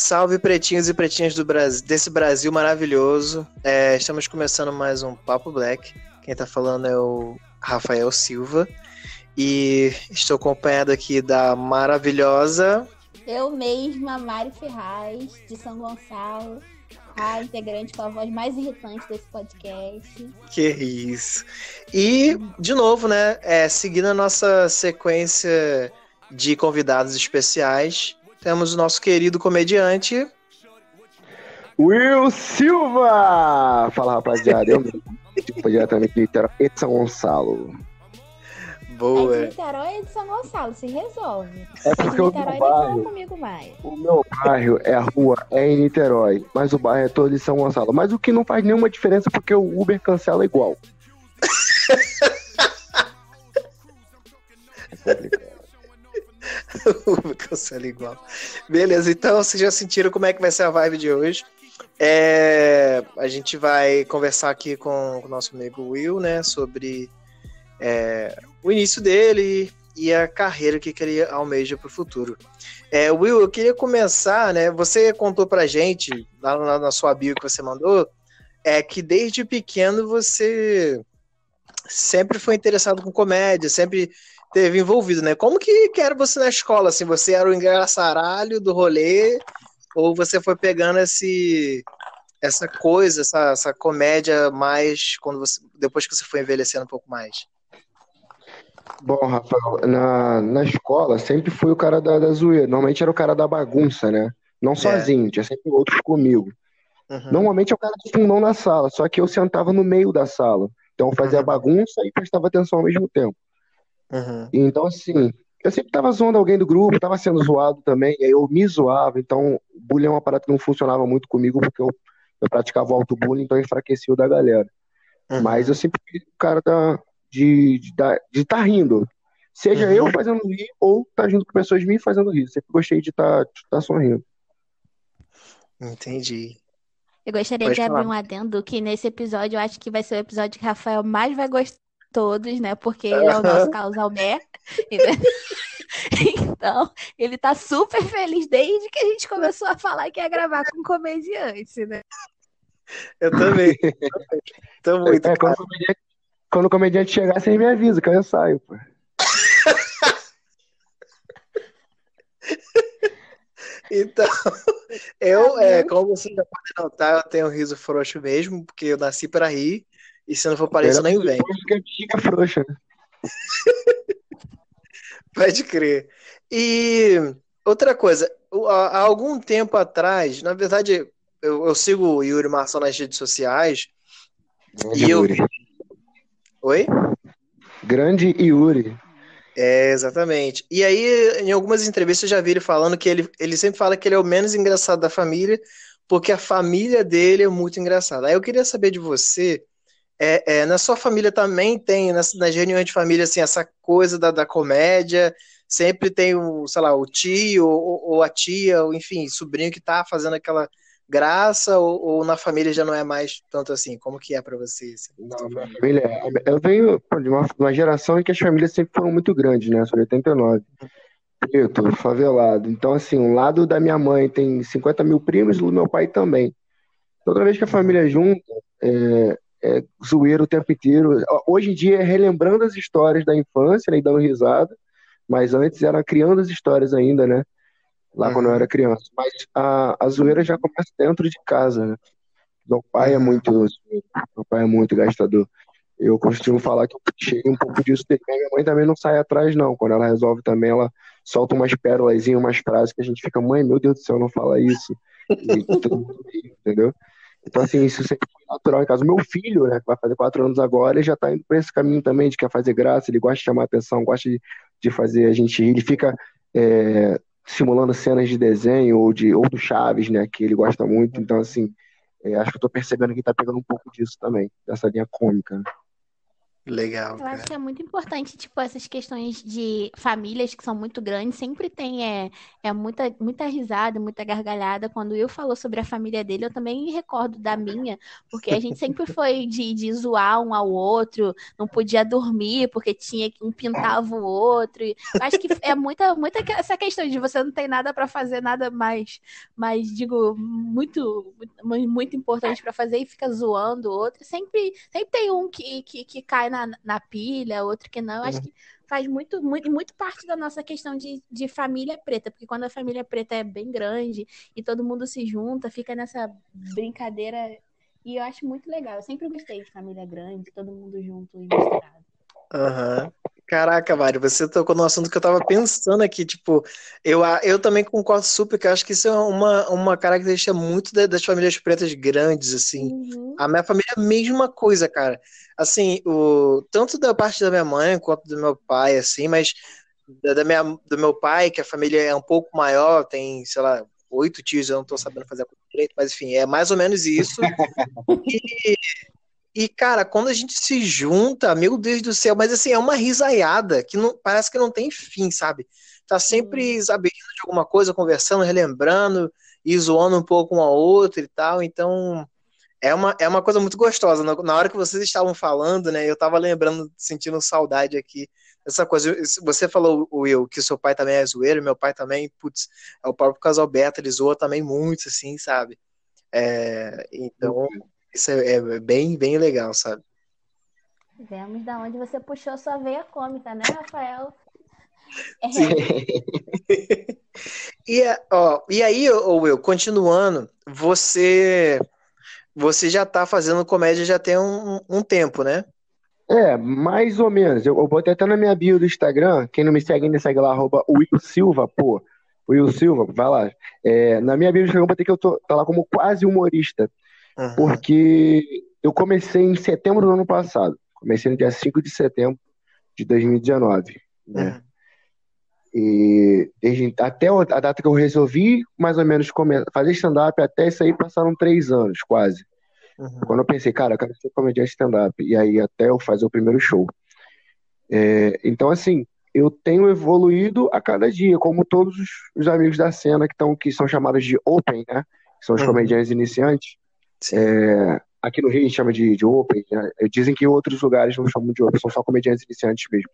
Salve pretinhos e pretinhas do Brasil, desse Brasil maravilhoso. É, estamos começando mais um Papo Black. Quem tá falando é o Rafael Silva. E estou acompanhado aqui da maravilhosa. Eu mesma, Mari Ferraz, de São Gonçalo. A integrante com a voz mais irritante desse podcast. Que isso. E, de novo, né? É, seguindo a nossa sequência de convidados especiais, temos o nosso querido comediante. Will Silva! Fala rapaziada, eu mesmo. Tipo, diretamente de Niterói e São Gonçalo. Boa. É de Niterói e de São Gonçalo, se resolve. É porque de o Niterói meu bairro, comigo mais. o meu bairro é a rua, é em Niterói, mas o bairro é todo em São Gonçalo. Mas o que não faz nenhuma diferença porque o Uber cancela igual. É complicado. Cancela igual. Beleza, então vocês já sentiram como é que vai ser a vibe de hoje. É, a gente vai conversar aqui com o nosso amigo Will, né, sobre é, o início dele e a carreira que ele almeja para o futuro. É, Will, eu queria começar, né? Você contou pra gente, lá na, sua bio que você mandou, é que desde pequeno você sempre foi interessado com comédia, sempre teve envolvido, né? Como que, que era você na escola? Assim, você era o engraçaralho do rolê ou você foi pegando esse essa coisa, essa, essa comédia mais quando você depois que você foi envelhecendo um pouco mais? Bom, Rafael, na, na escola sempre fui o cara da, da zoeira. Normalmente era o cara da bagunça, né? Não sozinho, tinha sempre outros comigo. Uhum. Normalmente é o cara do fundão da sala, só que eu sentava no meio da sala. Então eu fazia Uhum. bagunça e prestava atenção ao mesmo tempo. Uhum. Então, assim, eu sempre tava zoando alguém do grupo, tava sendo zoado também, e aí eu me zoava. Então, bullying é uma parada que não funcionava muito comigo, porque eu, eu praticava o auto-bullying, então enfraquecia o da galera. Uhum. Mas eu sempre fui o cara da, de estar de tá rindo. Seja Uhum. eu fazendo rir ou tá junto com pessoas me fazendo rir. Sempre gostei de estar de tá sorrindo. Entendi. Eu gostaria Pode de abrir falar. um adendo que nesse episódio eu acho que vai ser o episódio que Rafael mais vai gostar de todos, né? Porque ele é o nosso causalmé. Então, ele tá super feliz desde que a gente começou a falar que ia gravar com comediante, né? Eu também. Tô muito. É, quando o comediante, quando o comediante chegar, vocês me avisam que eu saio, pô. Então, eu, é, como você já pode notar, eu tenho um riso frouxo mesmo, porque eu nasci para rir, e se não for para isso, nem vem. Fica frouxa, né? Pode crer. E outra coisa, há algum tempo atrás, na verdade, eu, eu sigo o Yuri Marçal nas redes sociais. Grande E eu- Yuri. Oi? Grande Yuri. É, exatamente. E aí, em algumas entrevistas, eu já vi ele falando que ele, ele sempre fala que ele é o menos engraçado da família, porque a família dele é muito engraçada. Aí eu queria saber de você, é, é, na sua família também tem, nas, nas reuniões de família, assim, essa coisa da, da comédia, sempre tem o, sei lá, o tio ou, ou a tia, ou enfim, sobrinho que tá fazendo aquela graça, ou, ou na família já não é mais tanto assim? Como que é pra você? assim? Não, minha família, é- eu venho de uma, uma geração em que as famílias sempre foram muito grandes, né? Sou de 89. Preto, favelado. Então, assim, um lado da minha mãe tem 50 mil primos, do meu pai também. Toda vez que a família junta, é, é zoeiro o tempo inteiro. Hoje em dia é relembrando as histórias da infância, né, e dando risada, mas antes era criando as histórias ainda, né? Lá quando eu Uhum. era criança. Mas a, a zoeira já começa dentro de casa, né? Meu pai é Uhum. muito meu pai é muito gastador. Eu costumo falar que eu cheguei um pouco disso dele. Minha mãe também não sai atrás, não. Quando ela resolve também, ela solta umas pérolas, umas frases que a gente fica, mãe, meu Deus do céu, não fala isso. E entendeu? Então, assim, isso sempre foi natural em casa. O meu filho, né, que vai fazer quatro anos agora, ele já tá indo por esse caminho também, de quer fazer graça, ele gosta de chamar atenção, gosta de, de fazer a gente rir. Ele fica é, simulando cenas de desenho ou, de, ou do Chaves, né, que ele gosta muito. Então, assim, é, acho que eu tô percebendo que tá pegando um pouco disso também, dessa linha cômica. né? Legal, Eu acho que é muito importante, tipo, essas questões de famílias que são muito grandes, sempre tem é, é muita, muita risada, muita gargalhada. Quando o Will falou sobre a família dele, eu também me recordo da minha, porque a gente sempre foi de, de zoar um ao outro, não podia dormir porque tinha um pintava o outro. Eu acho que é muita, muita essa questão de você não tem nada para fazer, nada mais, mais digo, muito, muito, muito importante para fazer e fica zoando o outro. Sempre, sempre tem um que, que, que cai na, na pilha, outro que não. Acho que faz muito, muito, muito parte da nossa questão de, de família preta, porque quando a família preta é bem grande e todo mundo se junta, fica nessa brincadeira. E eu acho muito legal. Eu sempre gostei de família grande, todo mundo junto e misturado. Aham. Caraca, Mário, você tocou no assunto que eu tava pensando aqui, tipo, eu, eu também concordo super, que eu acho que isso é uma, uma característica muito da- das famílias pretas grandes, assim. Uhum. A minha família é a mesma coisa, cara. Assim, o, tanto da parte da minha mãe quanto do meu pai, assim, mas da, da minha, do meu pai, que a família é um pouco maior, tem, sei lá, oito tios, eu não tô sabendo fazer a conta direito, mas enfim, é mais ou menos isso. E, e, cara, quando a gente se junta, meu Deus do céu, mas assim, é uma risaiada que não, parece que não tem fim, sabe? Tá sempre, sabe, rindo de alguma coisa, conversando, relembrando e zoando um pouco um ao outro e tal, então é uma, é uma coisa muito gostosa. Na, na hora que vocês estavam falando, né, eu tava lembrando, sentindo saudade aqui dessa coisa. Você falou, Will, que seu pai também é zoeiro, meu pai também, putz, é o próprio casal Beto, ele zoa também muito, assim, sabe? É, então, isso é, é bem, bem legal, sabe? Vemos da onde você puxou sua veia cômica, né, Rafael? É, E, ó, e aí, ô Will, continuando, você você já tá fazendo comédia já tem um, um tempo, né? É, mais ou menos. Eu, eu botei até na minha bio do Instagram. Quem não me segue ainda, segue lá, arroba Will Silva, pô. Will Silva, vai lá. É, na minha bio do Instagram eu botei que eu tô tá lá como quase humorista, Uhum. porque eu comecei em setembro do ano passado. Comecei no dia 5 de setembro de 2019, né? Uhum. E desde, até o- a data que eu resolvi, mais ou menos, fazer stand-up, até isso aí passaram três anos, quase. Uhum. Quando eu pensei, cara, eu quero ser comediante stand-up. E aí até eu fazer o primeiro show. É, então, assim, eu tenho evoluído a cada dia, como todos os, os amigos da cena que, tão, que são chamados de Open, né? Que são os Uhum. comediantes iniciantes. É, aqui no Rio a gente chama de, de Open. né? Dizem que outros lugares não chamam de Open, são só comediantes iniciantes mesmo.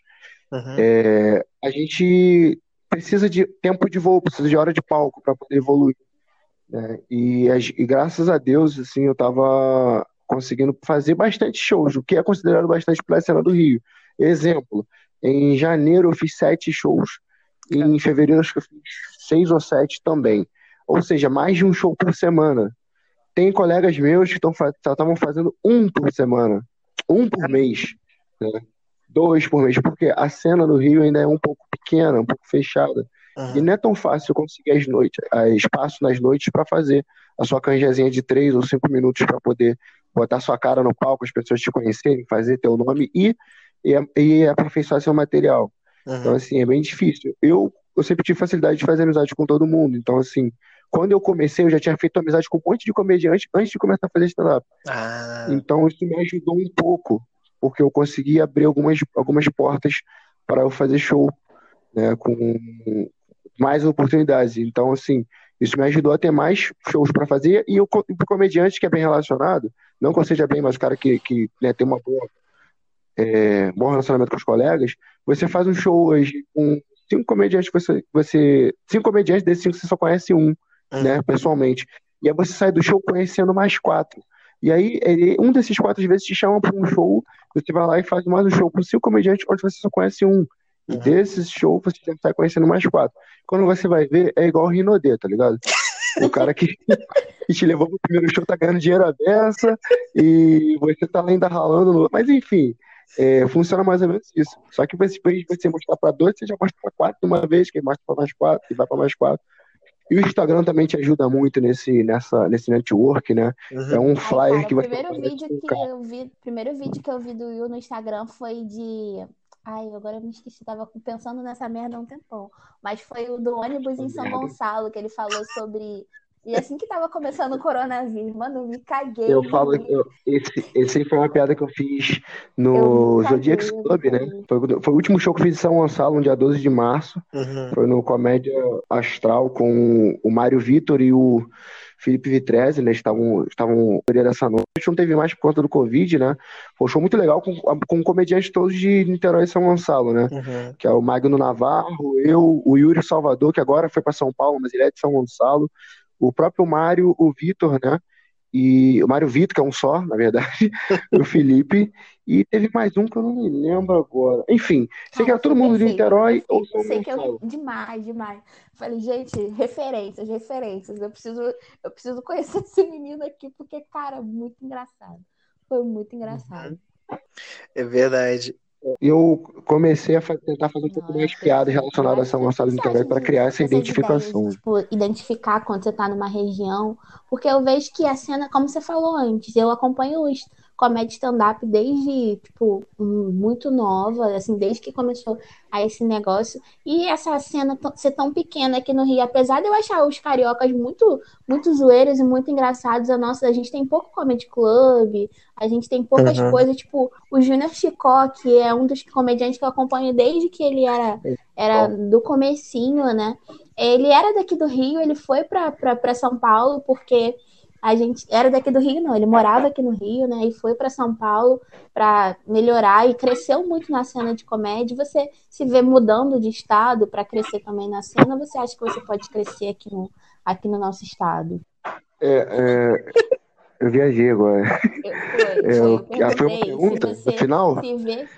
Uhum. É, a gente precisa de tempo de voo, precisa de hora de palco para poder evoluir. né? E, e graças a Deus, assim, eu estava conseguindo fazer bastante shows, o que é considerado bastante para a cena do Rio. Exemplo, em janeiro eu fiz sete shows, e em fevereiro acho que eu fiz seis ou sete também. Ou seja, mais de um show por semana. Tem colegas meus que estão estavam fazendo um por semana, um por mês, né? dois por mês, porque a cena do Rio ainda é um pouco pequena, um pouco fechada. E Uhum. não é tão fácil conseguir as noites, a- espaço nas noites para fazer a sua canjazinha de três ou cinco minutos para poder botar sua cara no palco, as pessoas te conhecerem, fazer teu nome e, e, e aperfeiçoar seu material. Então, Uhum. assim, é bem difícil. Eu, eu sempre tive facilidade de fazer amizade com todo mundo. Então, assim, quando eu comecei, eu já tinha feito amizade com um monte de comediante antes de começar a fazer stand-up. Ah, Então, isso me ajudou um pouco, porque eu consegui abrir algumas, algumas portas para eu fazer show, né, com mais oportunidades. Então, assim, isso me ajudou a ter mais shows para fazer. E o co- o comediante que é bem relacionado, não que eu seja bem, mas o cara que, que né, tem uma boa, é, bom relacionamento com os colegas, você faz um show hoje com cinco comediantes, você, você cinco comediantes desses cinco você só conhece um. Né, pessoalmente. E aí você sai do show conhecendo mais quatro. E aí, ele- um desses quatro às vezes te chama para um show, você vai lá e faz mais um show com cinco comediantes, onde você só conhece um. E Uhum. desses shows você já sai conhecendo mais quatro. Quando você vai ver, é igual o Rinodê, tá ligado? O cara que, que te levou pro primeiro show tá ganhando dinheiro à beça e você tá lá ainda ralando. No... Mas enfim, é, funciona mais ou menos isso. Só que em vez de você mostrar para dois, você já mostra para quatro de uma vez, que mostra para mais quatro, e vai para mais quatro. E o Instagram também te ajuda muito nesse, nessa, nesse network, né? Uhum. É um Ai, flyer cara, que o você primeiro vídeo que eu vi, primeiro vídeo que eu vi do Will no Instagram foi de. Ai, agora eu me esqueci, tava pensando nessa merda há um tempão. Mas foi o do ônibus em São. Gonçalo, que ele falou sobre E assim que tava começando o coronavírus, mano, eu me caguei. Eu falo, eu, esse, esse aí foi uma piada que eu fiz Eu no eu me Club, né? Foi, foi o último show que eu fiz em São Gonçalo, no dia 12 de março. Uhum. Foi no Comédia Astral com o Mário Vitor e o Felipe Vitrese, né? Estavam, estavam dessa noite. A gente não teve mais por conta do Covid, né? Foi um show muito legal com, com comediantes todos de Niterói e São Gonçalo, né? Uhum. Que é o Magno Navarro, eu, o Yuri Salvador, que agora foi para São Paulo, mas ele é de São Gonçalo, o próprio Mário, o Vitor, né? E o Mário Vitor, que é um só, na verdade, o Felipe, e teve mais um que eu não me lembro agora. Enfim, sei que era todo mundo de Niterói ou São sei que eu Gonçalo. demais, demais. Falei, gente, referências, referências. Eu preciso, eu preciso conhecer esse menino aqui porque, cara, muito engraçado. Foi muito engraçado. É verdade. Eu comecei a tentar fazer um pouco mais piadas relacionadas a São Gonçalo O que você Niterói acha para criar essa ideias identificação. de, tipo, identificar quando você tá numa região? Porque eu vejo que a cena, como você falou antes, eu acompanho os comédia stand-up desde, tipo, hum, muito nova, assim, desde que começou a esse negócio. E essa cena ser tão pequena aqui no Rio, apesar de eu achar os cariocas muito, muito zoeiros e muito engraçados, a nossa, a gente tem pouco comedy club, a gente tem poucas Uhum. coisas, tipo, o Júnior Chicó, que é um dos comediantes que eu acompanho desde que ele era, era do comecinho, né? Ele era daqui do Rio, ele foi pra São Paulo porque a gente era daqui do Rio, não, ele morava aqui no Rio, né? E foi pra São Paulo pra melhorar e cresceu muito na cena de comédia. Você se vê mudando de estado pra crescer também na cena, ou você acha que você pode crescer aqui no, aqui no nosso estado? É, é, eu viajei agora. Eu, foi, É, foi, que- uma pergunta se você no final? se vê.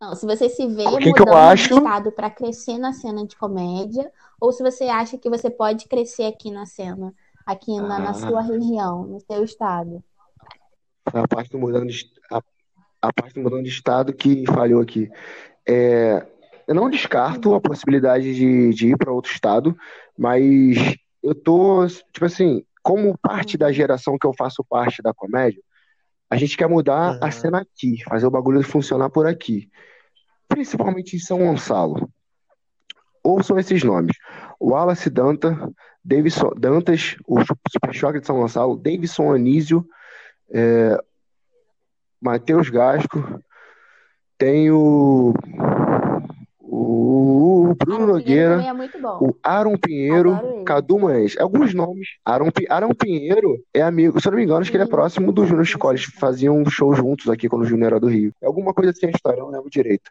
Não, se você se vê O que que eu mudando acho? de estado pra crescer na cena de comédia, ou se você acha que você pode crescer aqui na cena, aqui na, na Ah. sua região, no seu estado. A parte do mudando de, a, a parte do mudando de estado que falhou aqui. É, eu não descarto a possibilidade de, de ir para outro estado, mas eu tô, tipo assim, como parte da geração que eu faço parte da comédia, a gente quer mudar a Uhum. cena aqui, fazer o bagulho funcionar por aqui. Principalmente em São Gonçalo. Ouçam esses nomes. Wallace Danta, Davidson, Dantas, o Super Choque de São Gonçalo, Davidson Anísio, é, Matheus Gasco, tem o, o Bruno Nogueira, é o Aaron Pinheiro. Cadu Manhães. Alguns nomes. Aaron, Aaron Pinheiro é amigo, se eu não me engano, acho que ele é próximo do Júnior. Eles sim. faziam um show juntos aqui quando o Júnior era do Rio. É alguma coisa assim a história, eu não lembro direito.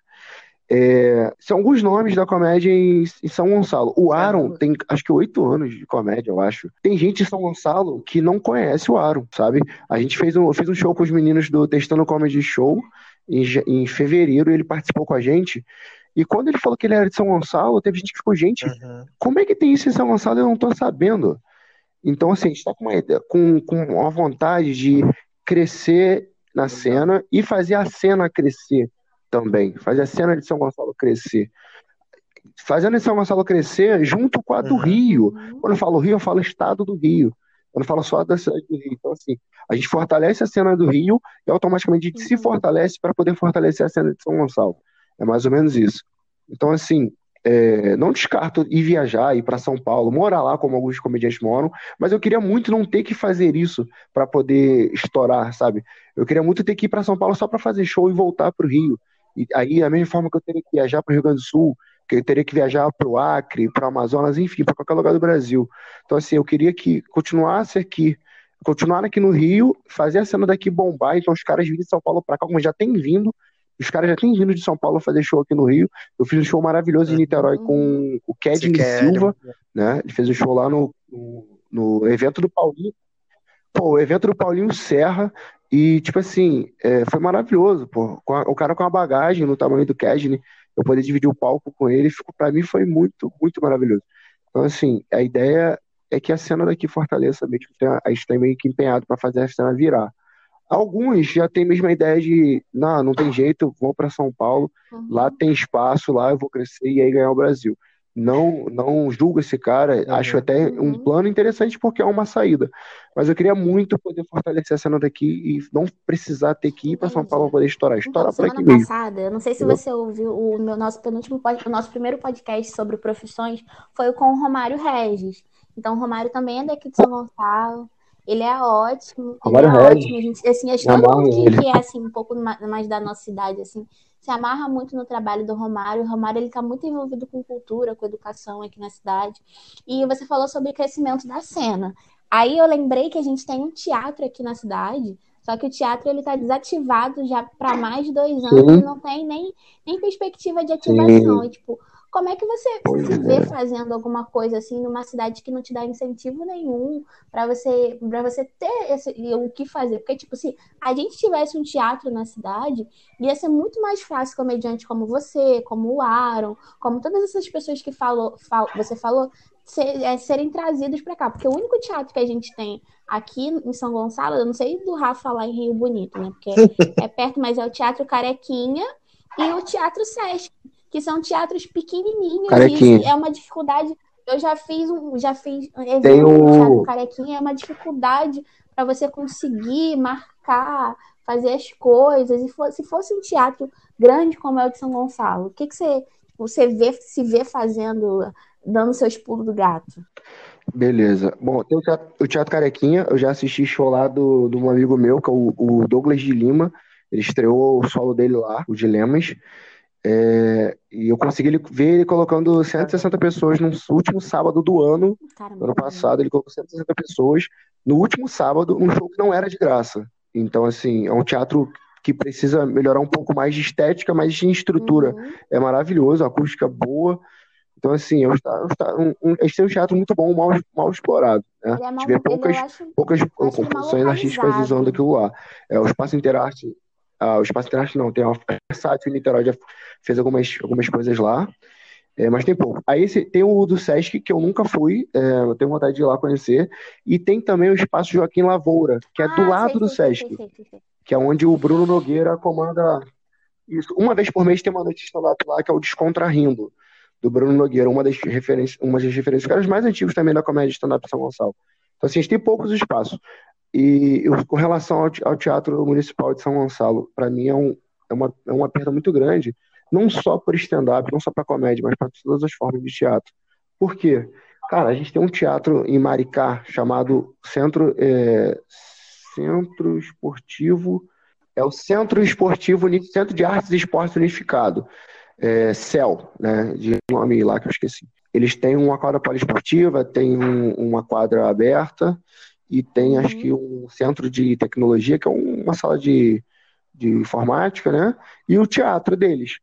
É, são alguns nomes da comédia em, em São Gonçalo. O Aaron tem acho que oito anos de comédia, eu acho. Tem gente em São Gonçalo que não conhece o Aaron, sabe? A gente fez um, fiz um show com os meninos do Testando Comedy Show em, em fevereiro, ele participou com a gente. E quando ele falou que ele era de São Gonçalo, teve gente que ficou, gente, Uhum. como é que tem isso em São Gonçalo? Eu não tô sabendo. Então, assim, a gente tá com uma, ideia- com, com uma vontade de crescer na cena e fazer a cena crescer também. Fazer a cena de São Gonçalo crescer. Fazendo São Gonçalo crescer junto com a do Uhum. Rio. Quando eu falo Rio, eu falo estado do Rio. Eu não falo só da cidade do Rio. Então, assim, a gente fortalece a cena do Rio e automaticamente a gente se Uhum. fortalece para poder fortalecer a cena de São Gonçalo. É mais ou menos isso. Então, assim, é, não descarto ir viajar, ir para São Paulo, morar lá, como alguns comediantes moram, mas eu queria muito não ter que fazer isso para poder estourar, sabe? Eu queria muito ter que ir para São Paulo só para fazer show e voltar para o Rio. E aí, da mesma forma que eu teria que viajar para o Rio Grande do Sul, que eu teria que viajar para o Acre, para o Amazonas, enfim, para qualquer lugar do Brasil. Então, assim, eu queria que continuasse aqui, continuar aqui no Rio, fazer a cena daqui bombar. Então, os caras virem de São Paulo para cá, como já tem vindo, os caras já têm vindo de São Paulo fazer show aqui no Rio. Eu fiz um show maravilhoso em Niterói com o Kedney. Silva, né? Ele fez um show lá no, no, no evento do Paulinho. Pô, o evento do Paulinho Serra. E, tipo assim, é, foi maravilhoso, pô. O cara com a bagagem no tamanho do Kedney, eu poder dividir o palco com ele, pra mim foi muito, muito maravilhoso. Então, assim, a ideia é que a cena daqui fortaleça mesmo. A gente tá meio que empenhado para fazer a cena virar. Alguns já têm mesmo a ideia de, não, não tem jeito, vou para São Paulo, Uhum. lá tem espaço, lá eu vou crescer e aí ganhar o Brasil. Não, não julgo esse cara, Uhum. acho até um Uhum. plano interessante porque é uma saída. Mas eu queria muito poder fortalecer a cena daqui e não precisar ter que ir para São. Paulo para poder estourar. Então, Estourar por aqui semana mesmo. passada, eu não sei se você ouviu o meu nosso penúltimo, o nosso primeiro podcast sobre profissões foi com o Romário Regis. Então, o Romário também é daqui de São Gonçalo. Ele é ótimo. Romário ele é Regis. ótimo. A gente, assim, acho que é assim, um pouco ma- mais da nossa idade, assim, se amarra muito no trabalho do Romário. O Romário ele está muito envolvido com cultura, com educação aqui na cidade. E você falou sobre o crescimento da cena. Aí eu lembrei que a gente tem um teatro aqui na cidade, só que o teatro ele está desativado já para mais de dois anos Sim. e não tem nem, nem perspectiva de ativação. E, tipo, como é que você se é. vê fazendo alguma coisa assim numa cidade que não te dá incentivo nenhum para você para você ter esse, o que fazer? Porque tipo, se a gente tivesse um teatro na cidade, ia ser muito mais fácil comediante como você, como o Aaron, como todas essas pessoas que falou, fal- você falou, é, serem trazidos para cá, porque o único teatro que a gente tem aqui em São Gonçalo, eu não sei do Rafa lá em Rio Bonito, né? Porque é perto, mas é o Teatro Carequinha e o Teatro Sesc, que são teatros pequenininhos. Carequinha. E é uma dificuldade. Eu já fiz um, já fiz evento o- Teatro Carequinha, é uma dificuldade para você conseguir marcar, fazer as coisas. E fo- se fosse um teatro grande como é o de São Gonçalo, o que, que você, você vê, se vê fazendo, dando seus pulos do gato? Beleza. Bom, tem o teatro, o Teatro Carequinha, eu já assisti show lá do, de um amigo meu, que é o, o Douglas de Lima. Ele estreou o solo dele lá, o Dilemas. É, e eu consegui ele- ver ele colocando 160 pessoas no último sábado do ano. Cara, No ano passado, ele colocou 160 pessoas no último sábado, num show que não era de graça. Então, assim, é um teatro que precisa melhorar um pouco mais de estética, mas de estrutura Uhum. é maravilhoso, a acústica boa. Então, assim, é um, um, um, um, têm um teatro muito bom, mal, mal explorado, né? É A mal, gente vê poucas, acho, poucas acho composições artísticas usando aquilo lá. É, o Espaço Interarte, ah, o Espaço Interarte não, tem a Versátil em Niterói, já fez algumas, algumas coisas lá, é, mas tem pouco. Aí esse, tem o do Sesc, que eu nunca fui, é, eu tenho vontade de ir lá conhecer, e tem também o Espaço Joaquim Lavoura, que é do Ah, lado sei, do Sesc, sei, sei, que é onde o Bruno Nogueira comanda isso. Uma vez por mês tem uma noite de stand-up lá, que é o Descontrarindo, do Bruno Nogueira, uma das referências, uma das referências, os caras mais antigos também da comédia de stand-up São Gonçalo. Então, assim, a gente tem poucos espaços. E eu, com relação ao, ao Teatro Municipal de São Gonçalo, para mim é, um, é, uma, é uma perda muito grande, não só por stand-up, não só para comédia, mas para todas as formas de teatro. Por quê? Cara, a gente tem um teatro em Maricá chamado Centro, é, Centro Esportivo, é o Centro Esportivo, Centro de Artes e Esportes Unificado, é, CEL, né, de nome lá que eu esqueci. Eles têm uma quadra poliesportiva, tem um- uma quadra aberta e tem, acho que, um centro de tecnologia, que é um- uma sala de, de informática, né? E o teatro deles.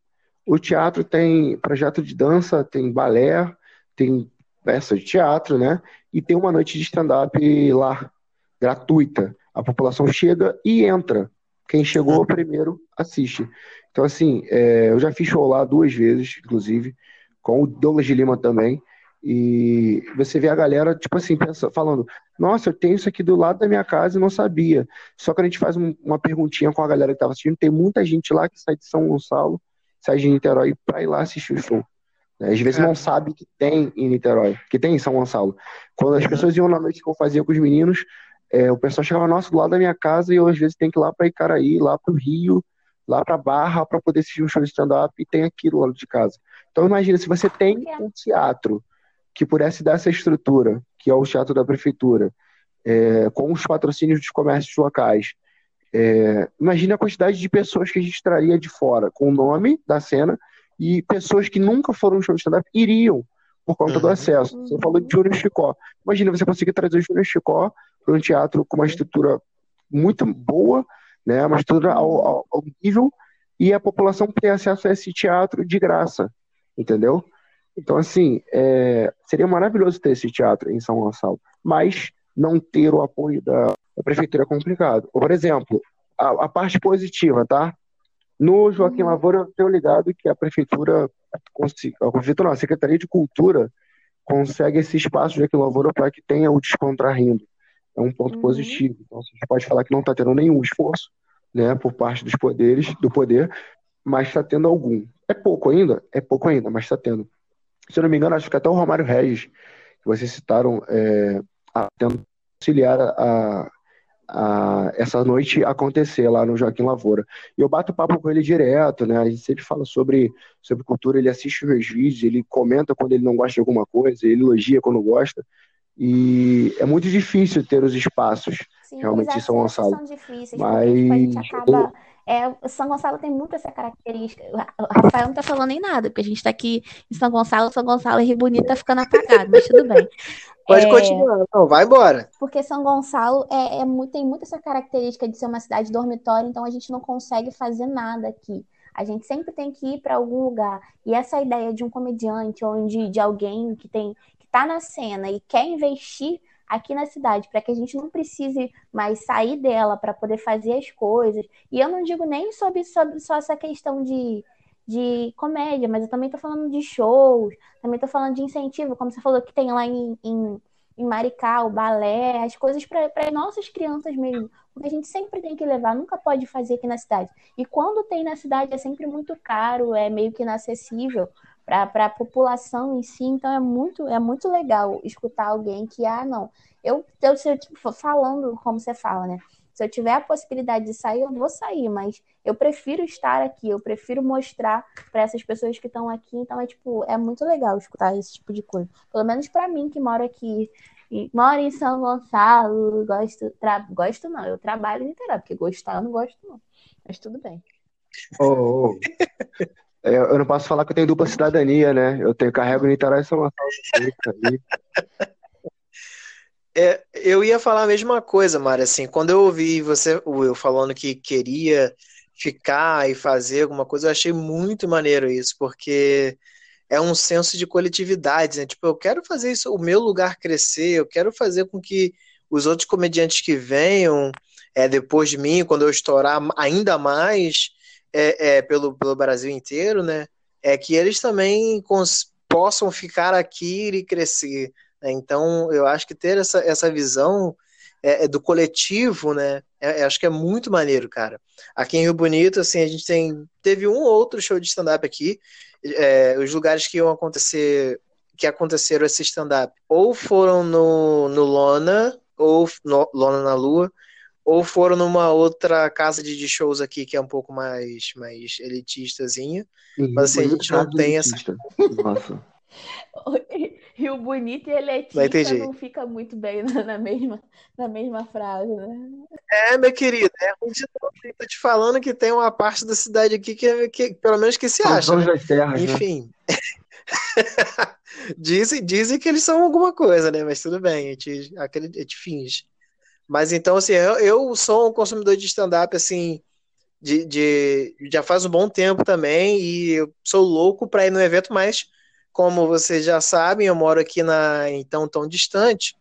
O teatro tem projeto de dança, tem balé, tem peça de teatro, né? E tem uma noite de stand-up lá, gratuita. A população chega e entra. Quem chegou primeiro assiste. Então, assim, é, eu já fiz show lá duas vezes, inclusive, com o Douglas de Lima também. E você vê a galera, tipo assim, pensa, falando: Nossa, eu tenho isso aqui do lado da minha casa e não sabia. Só que a gente faz um- uma perguntinha com a galera que estava assistindo. Tem muita gente lá que sai de São Gonçalo, sai de Niterói para ir lá assistir o show. né? Às vezes É. não sabe que tem em Niterói, que tem em São Gonçalo. Quando as Uhum. pessoas iam na noite que eu fazia com os meninos, é, o pessoal chegava, nossa, do lado da minha casa, e eu às vezes tenho que ir lá para Icaraí, lá para o Rio, lá para Barra, para poder assistir um show de stand-up, e tem aqui do lado de casa. Então imagina, se você tem um teatro que pudesse dar essa estrutura, que é o teatro da prefeitura, é, com os patrocínios dos comércios locais, é, imagina a quantidade de pessoas que a gente traria de fora, com o nome da cena, e pessoas que nunca foram show de stand-up iriam por conta do Uhum. acesso. Você falou de Júnior Chicó. Imagina você conseguir trazer o Júnior Chicó para um teatro com uma estrutura muito boa, né, uma estrutura ao, ao- ao nível, e a população ter acesso a esse teatro de graça, entendeu? Então, assim, é, seria maravilhoso ter esse teatro em São Gonçalo, mas não ter o apoio da, da prefeitura é complicado. Por exemplo, a, a parte positiva, tá? No Joaquim Uhum. Lavoura, eu tenho ligado que a prefeitura, a prefeitura não, a Secretaria de Cultura consegue esse espaço de Joaquim Lavoura para que tenha o Descontrarindo. É um ponto Uhum. positivo. Então, a gente pode falar que não está tendo nenhum esforço, né, por parte dos poderes, do poder, mas está tendo algum. É pouco ainda? É pouco ainda, mas está tendo. Se eu não me engano, acho que até o Romário Regis, que vocês citaram, é, a, auxiliar a, a, essa noite acontecer lá no Joaquim Lavoura. E eu bato papo com ele direto, né? A gente sempre fala sobre, sobre cultura, ele assiste os meus vídeos, ele comenta quando ele não gosta de alguma coisa, ele elogia quando gosta. E é muito difícil ter os espaços Sim, realmente em São Gonçalo. são difíceis, tipo, a gente Mas acaba. É, São Gonçalo tem muito essa característica. O Rafael não tá falando nem nada, porque a gente tá aqui em São Gonçalo, São Gonçalo e Rio Bonito tá ficando apagado, mas tudo bem. Pode É, continuar. Não, vai embora. porque São Gonçalo é, é muito, tem muito essa característica de ser uma cidade dormitória, então a gente não consegue fazer nada aqui. A gente sempre tem que ir para algum lugar. E essa ideia de um comediante ou de, de alguém que tem que tá na cena e quer investir aqui na cidade, para que a gente não precise mais sair dela para poder fazer as coisas. E eu não digo nem sobre, sobre só essa questão de, de comédia, mas eu também tô falando de shows, também tô falando de incentivo, como você falou que tem lá em, em em Maricá, o balé, as coisas para nossas crianças mesmo. Porque a gente sempre tem que levar, nunca pode fazer aqui na cidade. E quando tem na cidade é sempre muito caro, é meio que inacessível para a população em si. Então é muito, é muito legal escutar alguém que, ah, não, eu, eu se eu, tipo, falando como você fala, né? Se eu tiver a possibilidade de sair, eu vou sair, mas eu prefiro estar aqui, eu prefiro mostrar para essas pessoas que estão aqui. Então é tipo, é muito legal escutar esse tipo de coisa. Pelo menos para mim que moro aqui, moro em São Gonçalo, gosto, tra... gosto não, eu trabalho em Niterói, porque gostar eu não gosto não. Mas tudo bem. Ô, é, eu não posso falar que eu tenho dupla cidadania, né? Eu tenho carrego Niterói e São ali. É, eu ia falar a mesma coisa, Mari, assim, quando eu ouvi você, o Will, falando que queria ficar e fazer alguma coisa, eu achei muito maneiro isso, porque é um senso de coletividade, né? Tipo, eu quero fazer isso, o meu lugar crescer, eu quero fazer com que os outros comediantes que venham é, depois de mim, quando eu estourar ainda mais é, é, pelo, pelo Brasil inteiro, né? É que eles também possam ficar aqui e crescer. né? Então, eu acho que ter essa, essa visão é, é do coletivo, né? É, é- acho que é muito maneiro, cara. Aqui em Rio Bonito, assim, a gente tem teve um ou outro show de stand-up aqui. É, os lugares que iam acontecer, que aconteceram esse stand-up, ou foram no, no Lona, ou no, Lona na Lua, ou foram numa outra casa de, shows aqui que é um pouco mais, mais elitistazinha. Mas, assim, a gente não Bonito, tem essa-. Nossa. Rio bonito e elitista não fica muito bem na mesma, na mesma frase, né? É, meu querido, é? Tô te falando que tem uma parte da cidade aqui que, que pelo menos que se São acha, né? das Terras, né? Enfim. Dizem, dizem que eles são alguma coisa, né? Mas tudo bem, a gente, a gente finge. Mas então, assim, eu, eu sou um consumidor de stand-up, assim, de, de- já faz um bom tempo também, e eu sou louco para ir no evento, mas como vocês já sabem, eu moro aqui na então tão distante,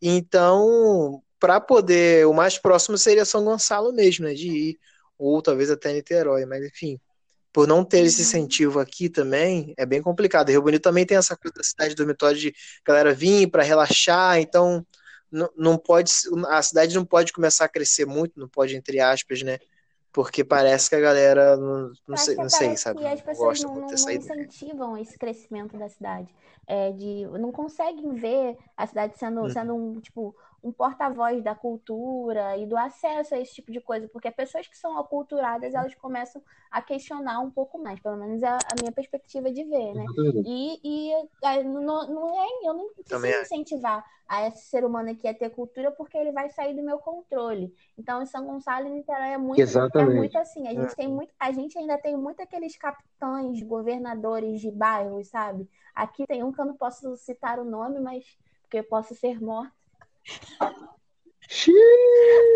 então para poder, o mais próximo seria São Gonçalo mesmo, né, de ir, ou talvez até Niterói, mas enfim, por não ter esse incentivo aqui também, é bem complicado. Rio Bonito também tem essa coisa da cidade dormitório de galera vir para relaxar, então não, não pode, a cidade não pode começar a crescer muito, não pode, entre aspas, né? Porque parece que a galera não, não sei, não sei, parece sabe? as Não pessoas não, não, incentivam esse crescimento da cidade. É, de, não conseguem ver a cidade sendo, Uhum. sendo um, tipo, um porta-voz da cultura e do acesso a esse tipo de coisa, porque pessoas que são aculturadas, elas começam a questionar um pouco mais, pelo menos é a, minha perspectiva de ver, né? E, e é, não, não é, eu não preciso incentivar a esse ser humano aqui a ter cultura porque ele vai sair do meu controle. Então, em São Gonçalo e Niterói é muito, é muito assim. A gente tem muito, a gente ainda tem muito aqueles capitães, governadores de bairros, sabe? Aqui tem um que eu não posso citar o nome, mas porque eu posso ser morta.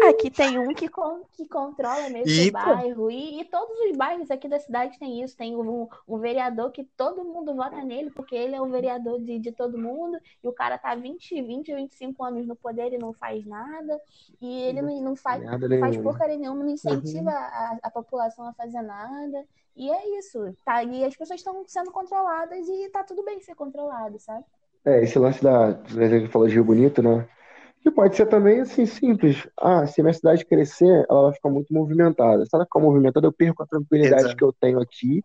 Aqui tem um que, con- que controla mesmo o bairro. E, e todos os bairros aqui da cidade tem isso. Tem um, um vereador que todo mundo vota nele, porque ele é o vereador de, de todo mundo. E o cara tá 20, 20, 25 anos no poder e não faz nada. E ele não, não faz, faz nenhuma. porcaria nenhuma, não incentiva a, a população a fazer nada. E é isso. Tá? E as pessoas estão sendo controladas e tá tudo bem ser controlado, sabe? É, esse lance da, que falou de Rio Bonito, né? Que pode ser também assim, simples. Ah, se minha cidade crescer, ela vai ficar muito movimentada. Se ela ficar movimentada, eu perco a tranquilidade Exato. que eu tenho aqui,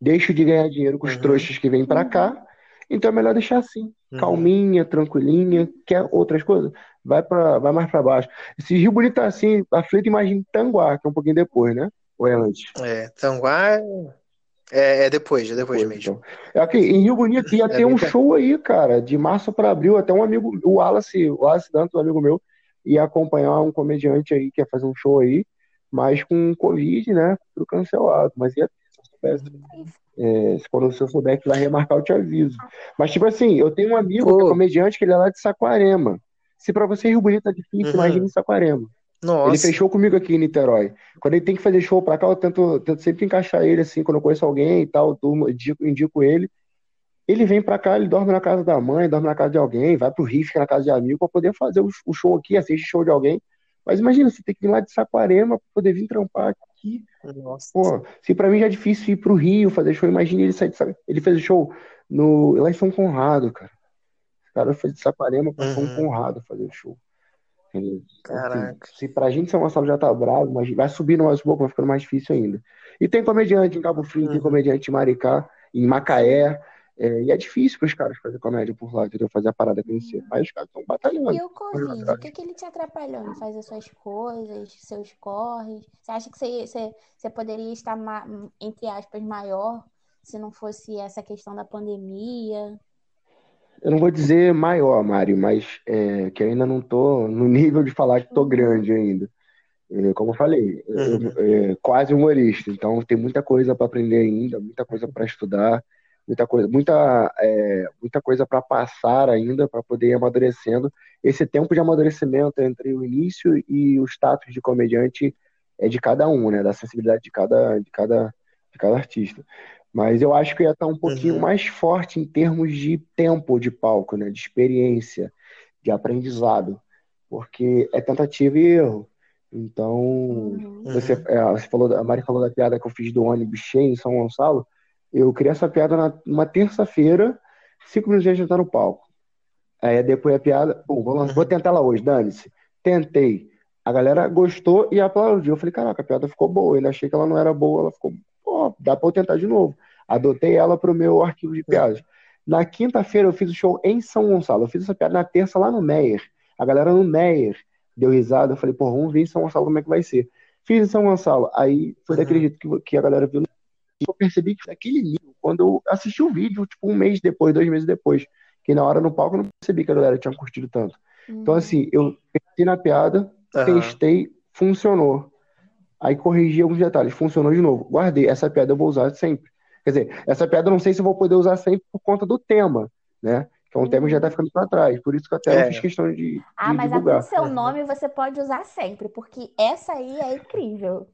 deixo de ganhar dinheiro com os Uhum. trouxas que vêm pra cá. Então é melhor deixar assim, Uhum. calminha, tranquilinha. Quer outras coisas? Vai para, vai mais pra baixo. Se Rio Bonito tá assim, aflito, imagina Tanguá, que é um pouquinho depois, né? Ou é antes? É, Tanguá, É, é depois, é depois, mesmo. Então. É aqui, em Rio Bonito ia É ter um show aí, cara, de março para abril. Até um amigo, o Wallace, o Wallace Dantas, um amigo meu, ia acompanhar um comediante aí que ia fazer um show aí, mas com Covid, né? Tudo cancelado. Mas ia ter, se. É, se quando se eu souber que vai remarcar, eu te aviso. Mas, tipo assim, eu tenho um amigo que é comediante que ele é lá de Saquarema. Se pra você Rio Bonito é difícil, Uhum. imagina em Saquarema. Ele Nossa. fechou comigo aqui em Niterói. Quando ele tem que fazer show pra cá, eu tento, tento sempre encaixar ele, assim, quando eu conheço alguém e tal, turma, indico, indico ele. Ele vem pra cá, ele dorme na casa da mãe, dorme na casa de alguém, vai pro Rio, fica na casa de amigo pra poder fazer o, show aqui, assiste show de alguém. Mas imagina, você tem que vir lá de Saquarema pra poder vir trampar aqui. Nossa. Pô, se pra mim já é difícil ir pro Rio fazer show, imagina ele sair de Sa- Ele fez o show no, lá em São Conrado, cara. O cara foi de Saquarema pra São Uhum. Conrado fazer o show. Então, assim, Caraca. se pra gente São Gonçalo já tá bravo, mas vai subindo mais um pouco, vai ficando mais difícil ainda. E tem comediante em Cabo Frio, tem Uhum. comediante em Maricá, em Macaé. é, e é difícil pros caras fazer comédia por lá, entendeu? Fazer a parada crescer. Mas os caras estão batalhando. E o Covid, o que, que ele te atrapalhou em fazer suas coisas, seus corres? Você acha que você, você, você poderia estar, entre aspas, maior se não fosse essa questão da pandemia? Eu não vou dizer maior, Mário, mas é, que ainda não tô no nível de falar que tô grande ainda. É, como eu falei, eu- Uhum. é, quase humorista, então tem muita coisa para aprender ainda, muita coisa para estudar, muita coisa, muita, é, muita coisa para passar ainda, para poder ir amadurecendo. Esse tempo de amadurecimento entre o início e o status de comediante é de cada um, né? Da sensibilidade de cada, de cada, de cada artista. Mas eu acho que eu ia estar um pouquinho Uhum. mais forte em termos de tempo de palco, né? De experiência, de aprendizado, porque é tentativa e erro. Então, Uhum. você, é, você falou, a Mari falou da piada que eu fiz do ônibus cheio em São Gonçalo. Eu criei essa piada na, numa terça-feira, cinco minutos antes de entrar no palco. Aí depois a piada, pô, vou, lan- vou tentar ela hoje, dane-se. Tentei. A galera gostou e aplaudiu. Eu falei, caraca, a piada ficou boa. Eu ainda achei que ela não era boa, ela ficou, pô, dá pra eu tentar de novo. Adotei ela pro meu arquivo de piadas. Na quinta-feira eu fiz o show em São Gonçalo. Eu fiz essa piada na terça lá no Meyer. A galera no Meyer deu risada. Eu falei, pô, vamos ver em São Gonçalo como é que vai ser. Fiz em São Gonçalo. Aí foi Uhum. daquele jeito que, que a galera viu. Eu percebi que daquele nível, quando eu assisti o vídeo, tipo, um mês depois, dois meses depois, que na hora no palco eu não percebi que a galera tinha curtido tanto. Então, assim, eu pensei na piada, Aham. testei, funcionou. Aí corrigi alguns detalhes, funcionou de novo. Guardei. Essa piada eu vou usar sempre. Quer dizer, essa piada eu não sei se eu vou poder usar sempre por conta do tema, né? Que é um tema que já tá ficando pra trás. Por isso que eu até É. fiz questão de, de Ah, mas a divulgar. com seu nome você pode usar sempre, porque essa aí é incrível.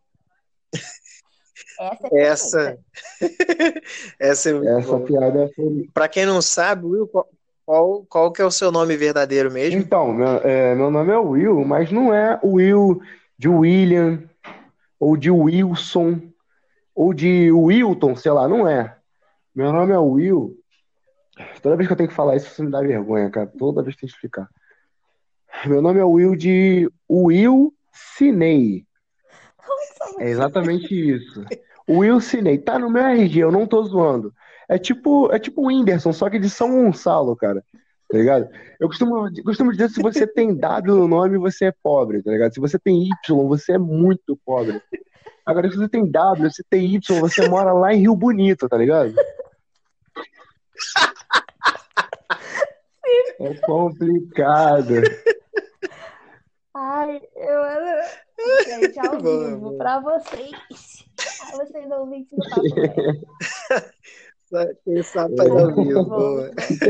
Essa é Essa, essa é muito Essa boa. piada foi. Pra quem não sabe, Will, qual, qual, qual que é o seu nome verdadeiro mesmo? Então, meu, é, meu nome é Will, mas não é Will de William, ou de Wilson, ou de Wilton, sei lá, não é. Meu nome é Will. Toda vez que eu tenho que falar isso, você me dá vergonha, cara. Toda vez que tem que explicar. Meu nome é Will de Will Cinei. É exatamente isso. Will Cinei. Tá no meu RG, eu não tô zoando. É tipo, é tipo o Whindersson, só que de São Gonçalo, cara. Tá ligado? Eu costumo, costumo dizer que se você tem W no nome, você é pobre, tá ligado? Se você tem Y, você é muito pobre. Agora, se você tem W, se tem Y, você mora lá em Rio Bonito, tá ligado? É complicado. Ai, eu era. Gente, ao vivo, pra vocês. Ai, vocês ouvintes do Papo Sabe faz ao vivo.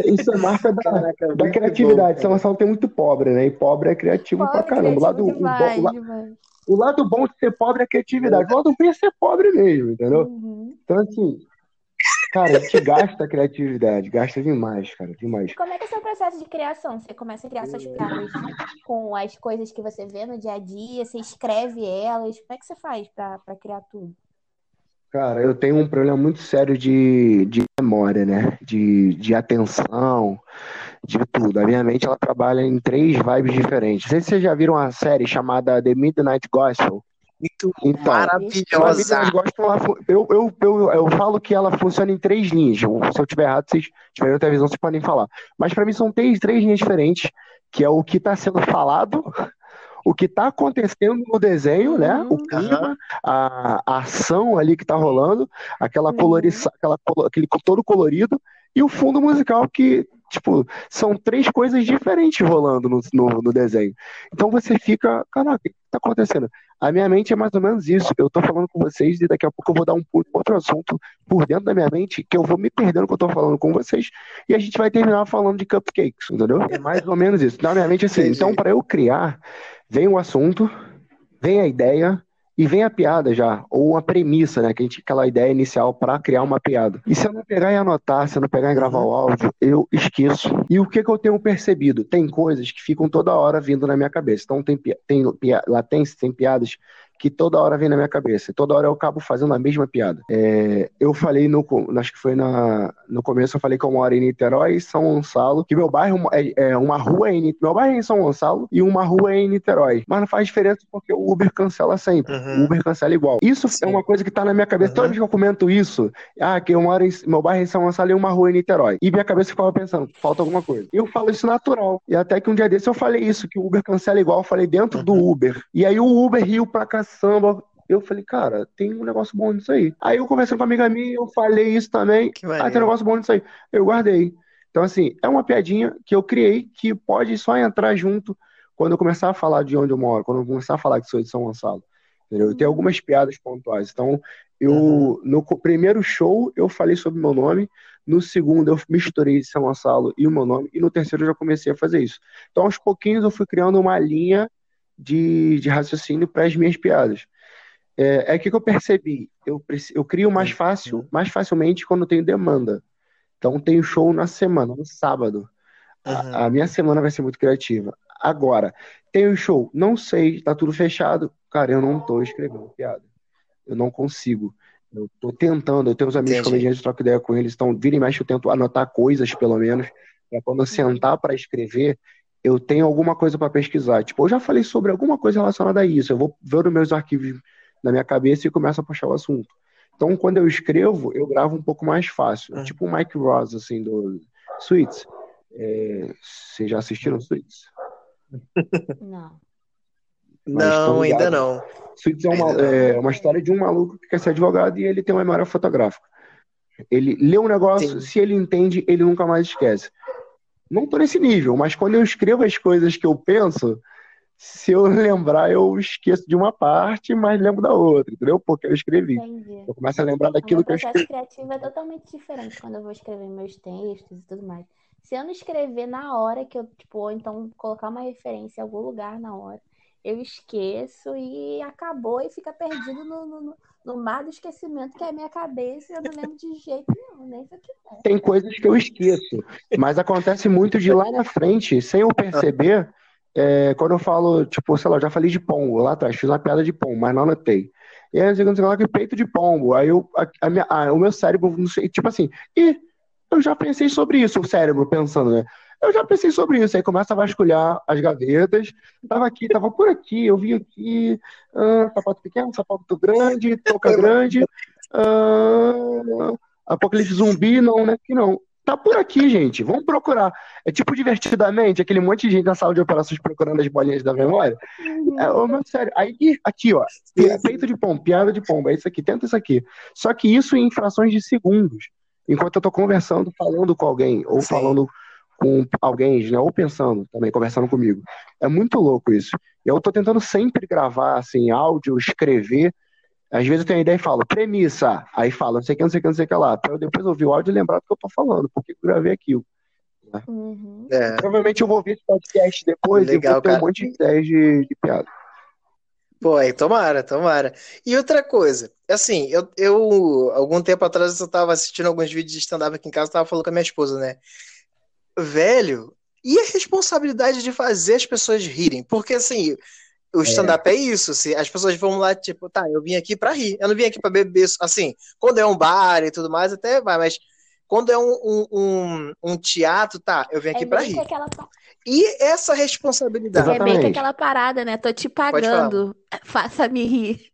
Isso é marca da, Caraca, da criatividade. bom, São tem muito pobre, né? E pobre é criativo pra Pobre, caramba. O lado, o, o la- demais. o lado bom de ser pobre é criatividade. O lado ruim é ser pobre mesmo, entendeu? Uhum. Então, assim, cara, a gente gasta a criatividade, gasta demais, cara, demais. Como é que é o seu processo de criação? Você começa a criar suas piadas com as coisas que você vê no dia a dia, você escreve elas. Como é que você faz pra, pra criar tudo? Cara, eu tenho um problema muito sério de, de memória, né? De, de atenção, de tudo. A minha mente, ela trabalha em três vibes diferentes. Não sei se vocês já viram uma série chamada The Midnight Gospel. Muito Então, maravilhosa. Gospel, eu, eu, eu, eu falo que ela funciona em três linhas. Se eu estiver errado, vocês tiverem outra visão, vocês podem falar. Mas pra mim são três, três linhas diferentes, que é o que está sendo falado, o que tá acontecendo no desenho, né? Uhum. O clima, a, a ação ali que tá rolando, aquela Uhum. aquela, aquele todo colorido, e o fundo musical que, tipo, são três coisas diferentes rolando no, no, no desenho. Então você fica, caraca, o que tá acontecendo? A minha mente é mais ou menos isso. Eu tô falando com vocês e daqui a pouco eu vou dar um outro assunto por dentro da minha mente que eu vou me perdendo que eu tô falando com vocês e a gente vai terminar falando de cupcakes, entendeu? É mais ou menos isso. Na minha mente, assim, Entendi. então para eu criar, vem o assunto, vem a ideia e vem a piada já, ou uma premissa, né? Que a gente, aquela ideia inicial para criar uma piada. E se eu não pegar e anotar, se eu não pegar e gravar o áudio, eu esqueço. E o que, que eu tenho percebido? Tem coisas que ficam toda hora vindo na minha cabeça. Então tem, tem latência, tem piadas que toda hora vem na minha cabeça. Toda hora eu acabo fazendo a mesma piada. É, eu falei no, acho que foi na, no começo, eu falei que eu moro em Niterói, São Gonçalo, que meu bairro é, é uma rua em Niterói, meu bairro é em São Gonçalo e uma rua é em Niterói. Mas não faz diferença porque o Uber cancela sempre. Uhum. O Uber cancela igual. Isso Sim. é uma coisa que tá na minha cabeça. Toda Uhum. vez que eu comento isso, ah, que eu moro em, meu bairro é em São Gonçalo e uma rua em Niterói. E minha cabeça ficava pensando, falta alguma coisa. E eu falo isso natural. E até que um dia desse eu falei isso, que o Uber cancela igual, eu falei dentro do Uhum. Uber. E aí o Uber riu pra caçamba. Eu falei, cara, tem um negócio bom nisso aí. Aí eu conversando com uma amiga minha, eu falei isso também. Que Ah, tem um negócio bom nisso aí. Eu guardei. Então, assim, é uma piadinha que eu criei que pode só entrar junto quando eu começar a falar de onde eu moro, quando eu começar a falar que sou de São Gonçalo. Entendeu? Eu tenho algumas piadas pontuais. Então, eu, Uhum. no primeiro show, eu falei sobre meu nome. No segundo, eu misturei São Gonçalo e o meu nome. E no terceiro, eu já comecei a fazer isso. Então, aos pouquinhos, eu fui criando uma linha de, de raciocínio para as minhas piadas. É, é que eu percebi. Eu, eu crio mais fácil, mais facilmente quando tenho demanda. Então, tenho show na semana, no sábado. Uhum. A, a minha semana vai ser muito criativa. Agora, tenho show, não sei, tá tudo fechado. Cara, eu não tô escrevendo piada. Eu não consigo. Eu tô tentando, eu tenho uns amigos Entendi. comediantes, troco ideia com eles, então vira e mexe eu tento anotar coisas, pelo menos, pra quando eu sentar pra escrever, eu tenho alguma coisa pra pesquisar. Tipo, eu já falei sobre alguma coisa relacionada a isso, eu vou ver nos meus arquivos na minha cabeça e começo a puxar o assunto. Então, quando eu escrevo, eu gravo um pouco mais fácil. Uhum. Tipo o Mike Ross, assim, do Suits. É, vocês já assistiram Suits? Não. Mas Não, ainda não. Suits é uma, é uma história de um maluco que quer ser advogado e ele tem uma memória fotográfica. Ele lê um negócio, Sim. se ele entende, ele nunca mais esquece. Não tô nesse nível, mas quando eu escrevo as coisas que eu penso, se eu lembrar, eu esqueço de uma parte, mas lembro da outra, entendeu? Porque eu escrevi. Entendi. Eu começo a lembrar O daquilo que eu processo escrevi. criativo é totalmente diferente quando eu vou escrever meus textos e tudo mais. Se eu não escrever na hora que eu, tipo, ou então colocar uma referência em algum lugar na hora, eu esqueço e acabou e fica perdido no, no, no- no mar do esquecimento que é a minha cabeça e eu não lembro de jeito nenhum, nem se eu quiser. Tem coisas que eu esqueço, mas acontece muito de lá na frente, sem eu perceber, é, quando eu falo, tipo, sei lá, eu já falei de pombo lá atrás, fiz uma piada de pombo, mas não anotei. E aí não sei lá, que peito de pombo. Aí eu, a, a minha, ah, o meu cérebro, sei, tipo assim, e eu já pensei sobre isso, o cérebro pensando, né? Eu já pensei sobre isso, aí começa a vasculhar as gavetas. Tava aqui, tava por aqui, eu vim aqui, sapato pequeno, sapato grande, touca grande, apocalipse zumbi, não, né? Que não. Tá por aqui, gente. Vamos procurar. É tipo divertidamente, aquele monte de gente na sala de operações procurando as bolinhas da memória. É, ô, meu, sério. Aí, aqui, ó. pi- Peito de pombo, piada de pombo. É isso aqui, tenta isso aqui. Só que isso em frações de segundos. Enquanto eu tô conversando, falando com alguém, ou Sim. falando com alguém, né? Ou pensando também, conversando comigo. É muito louco isso. Eu tô tentando sempre gravar, assim, áudio, escrever. Às vezes eu tenho uma ideia e falo, premissa. Aí falo, não sei o que, não sei o que, não sei o que lá. Pra eu depois ouvir o áudio e lembrar do que eu tô falando, porque eu gravei aquilo. Uhum. É. Provavelmente eu vou ouvir esse podcast depois Legal, e vou ter cara. um monte de ideias de, de piada. Pô, aí tomara, tomara. E outra coisa, assim, eu, eu algum tempo atrás eu tava assistindo alguns vídeos de stand-up aqui em casa, tava falando com a minha esposa, né? Velho, e a responsabilidade de fazer as pessoas rirem? Porque assim, o stand-up é. isso, se as pessoas vão lá, tipo, tá, eu vim aqui pra rir, eu não vim aqui pra beber, assim, quando é um bar e tudo mais, até vai, mas quando é um, um, um, um teatro, tá, eu vim aqui é pra rir. aquela E essa responsabilidade. É meio que Exatamente. aquela parada, né? Tô te pagando, faça-me rir.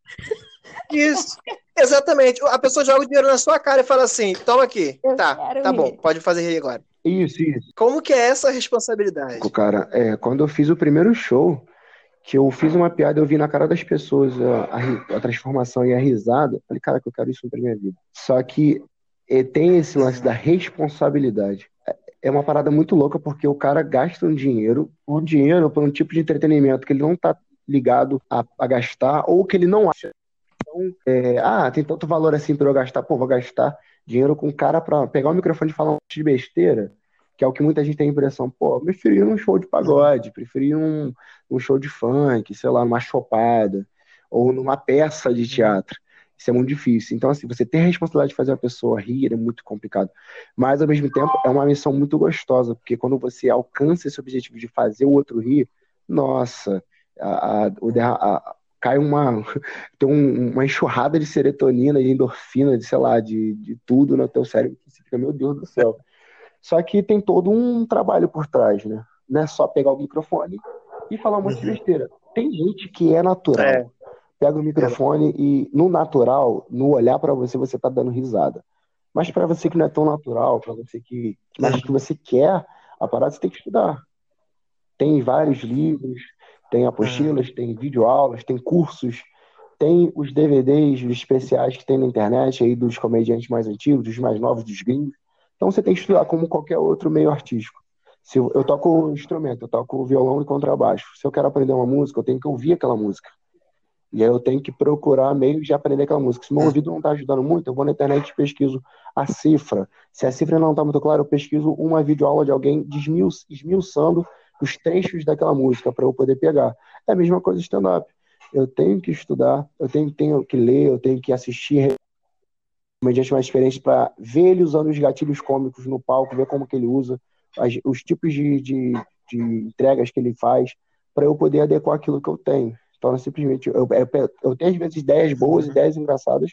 Isso. Exatamente. A pessoa joga o dinheiro na sua cara e fala assim: toma aqui. Eu Tá, tá rir. bom, pode fazer rir agora. Isso, isso. Como que é essa responsabilidade? Cara, é, quando eu fiz o primeiro show, que eu fiz uma piada, eu vi na cara das pessoas a, a, a transformação e a risada. Falei, cara, que eu quero isso pra minha vida. Só que é, tem esse lance da responsabilidade. É, é uma parada muito louca porque o cara gasta um dinheiro, um dinheiro por um tipo de entretenimento que ele não tá ligado a, a gastar ou que ele não acha. Então, é, ah, tem tanto valor assim para eu gastar, pô, vou gastar dinheiro com o cara para pegar o microfone e falar um monte de besteira que é o que muita gente tem a impressão, pô, preferia um show de pagode, preferia um, um show de funk, sei lá, numa chopada, ou numa peça de teatro. Isso é muito difícil. Então, assim, você ter a responsabilidade de fazer uma pessoa rir é muito complicado. Mas, ao mesmo tempo, é uma missão muito gostosa, porque quando você alcança esse objetivo de fazer o outro rir, nossa, a, a, a, cai uma tem um, uma enxurrada de serotonina, de endorfina, de sei lá, de, de tudo no teu cérebro que você fica, meu Deus do céu. Só que tem todo um trabalho por trás, né? Não é só pegar o microfone e falar um monte de uhum. besteira. Tem gente que é natural. É. Pega o microfone é. e no natural, no olhar para você, você tá dando risada. Mas para você que não é tão natural, para você que, mas que você quer a parada, você tem que estudar. Tem vários livros, tem apostilas, uhum. tem videoaulas, tem cursos, tem os DVDs especiais que tem na internet aí dos comediantes mais antigos, dos mais novos, dos gringos. Então você tem que estudar como qualquer outro meio artístico. Se eu, eu toco instrumento, eu toco violão e contrabaixo. Se eu quero aprender uma música, eu tenho que ouvir aquela música. E aí eu tenho que procurar meios de aprender aquela música. Se meu ouvido não está ajudando muito, eu vou na internet e pesquiso a cifra. Se a cifra não está muito clara, eu pesquiso uma videoaula de alguém esmiuçando os trechos daquela música para eu poder pegar. É a mesma coisa stand-up. Eu tenho que estudar, eu tenho, tenho que ler, eu tenho que assistir comediante mais experiente para ver ele usando os gatilhos cômicos no palco, ver como que ele usa, as, os tipos de, de, de, entregas que ele faz, para eu poder adequar aquilo que eu tenho. Então, simplesmente, eu, eu, eu, tenho às vezes ideias boas, uhum. ideias engraçadas,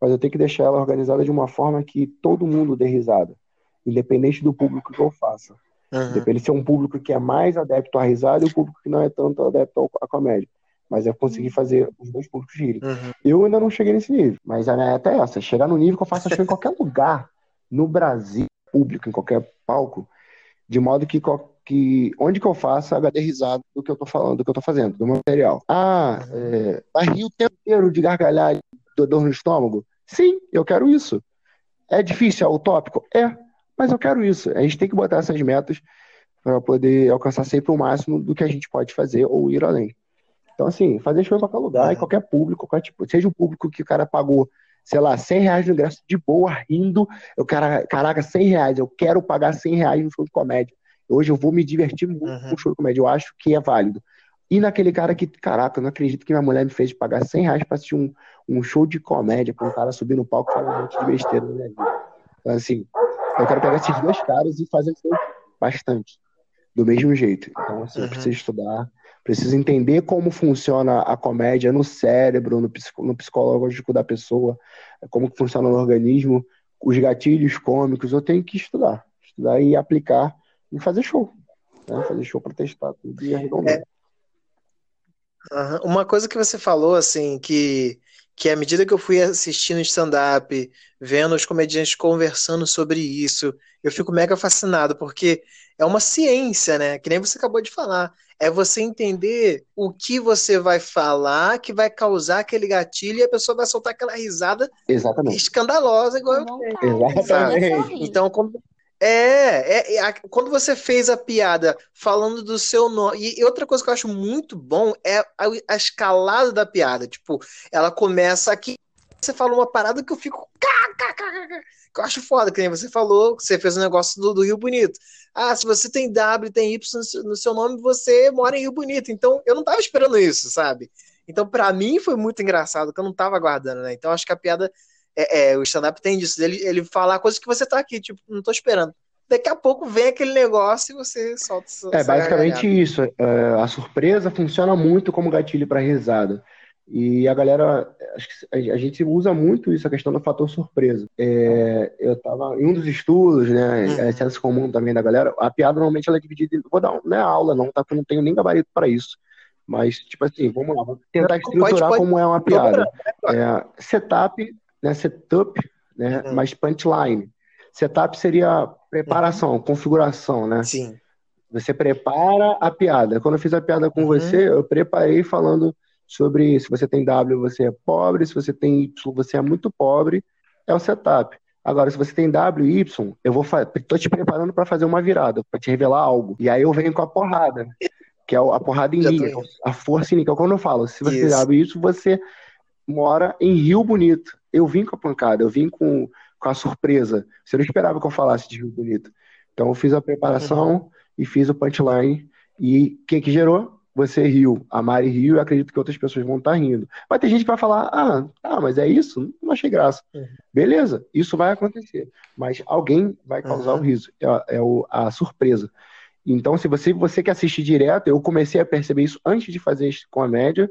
mas eu tenho que deixar ela organizada de uma forma que todo mundo dê risada, independente do público que eu faça. Uhum. Depende se é um público que é mais adepto à risada e o público que não é tanto adepto à comédia. Mas eu consegui fazer os dois públicos girem. Uhum. Eu ainda não cheguei nesse nível, mas a meta é essa: chegar no nível que eu faça show em qualquer lugar, no Brasil, público, em qualquer palco, de modo que, que onde que eu faça, a HD risado do que eu tô falando, do que eu tô fazendo, do meu material. Ah, é, vai rir o tempo inteiro de gargalhar de dor no estômago? Sim, eu quero isso. É difícil, é utópico? É, mas eu quero isso. A gente tem que botar essas metas para poder alcançar sempre o máximo do que a gente pode fazer ou ir além. Então, assim, fazer show em qualquer lugar, em qualquer público, qualquer tipo, seja o público que o cara pagou, sei lá, 100 reais no ingresso de boa, rindo, eu quero, caraca, 100 reais, eu quero pagar 100 reais no show de comédia. Hoje eu vou me divertir muito uhum. com o show de comédia, eu acho que é válido. E naquele cara que, caraca, eu não acredito que minha mulher me fez pagar 100 reais pra assistir um, um show de comédia, pra um cara subir no palco e falar um monte de besteira na minha vida. Então, assim, eu quero pegar esses dois caras e fazer bastante, do mesmo jeito. Então, assim, uhum. eu preciso estudar, Preciso entender como funciona a comédia no cérebro, no, no psicológico da pessoa, como funciona no organismo, os gatilhos cômicos. Eu tenho que estudar, estudar e aplicar e fazer show. Né? Fazer show para testar tudo e arredondar. É. Uhum. Uma coisa que você falou, assim, que, que à medida que eu fui assistindo stand-up, vendo os comediantes conversando sobre isso, eu fico mega fascinado, porque é uma ciência, né? Que nem você acabou de falar. É você entender o que você vai falar que vai causar aquele gatilho e a pessoa vai soltar aquela risada Exatamente. escandalosa igual eu tenho. Exatamente. Então, quando, é, é, é, quando você fez a piada falando do seu nome. E, outra coisa que eu acho muito bom é a, a, escalada da piada. Tipo, ela começa aqui, você fala uma parada que eu fico. Que eu acho foda, que nem você falou, que você fez um negócio do, do Rio Bonito. Ah, se você tem W, tem Y no seu nome, você mora em Rio Bonito. Então, eu não tava esperando isso, sabe? Então, para mim, foi muito engraçado, que eu não tava aguardando, né? Então, acho que a piada. É, é o stand-up tem disso, ele, ele falar coisas que você tá aqui, tipo, não tô esperando. Daqui a pouco vem aquele negócio e você solta. É basicamente isso. É, a surpresa funciona muito como gatilho para risada. E a galera, acho que a gente usa muito isso, a questão do fator surpresa. É, eu estava em um dos estudos, né, uhum. é senso comum também da galera, a piada normalmente ela é dividida em, vou dar, não é aula não, tá, não tenho nem gabarito para isso. Mas, tipo assim, vamos lá, vamos tentar estruturar pode, pode, como é uma piada. É, setup, né, setup, né, uhum. mas punchline. Setup seria preparação, uhum. configuração, né? Sim. Você prepara a piada. Quando eu fiz a piada com uhum. você, eu preparei falando sobre se você tem W, você é pobre, se você tem Y, você é muito pobre. É o setup. Agora, se você tem W e Y, eu vou tô te preparando para fazer uma virada, para te revelar algo. E aí eu venho com a porrada, que é a porrada em linha, a força em linha. Quando eu falo, se você tem W e Y, você mora em Rio Bonito. Eu vim com a pancada, eu vim com, com a surpresa. Você não esperava que eu falasse de Rio Bonito. Então eu fiz a preparação uhum. e fiz o punchline. E o que que gerou? Você riu, a Mari riu e acredito que outras pessoas vão estar tá rindo. Vai ter gente que vai falar, ah, tá, mas é isso? Não achei graça. Uhum. Beleza, isso vai acontecer. Mas alguém vai causar uhum. o riso. É, é o, a surpresa. Então, se você, você que assiste direto, eu comecei a perceber isso antes de fazer com a média.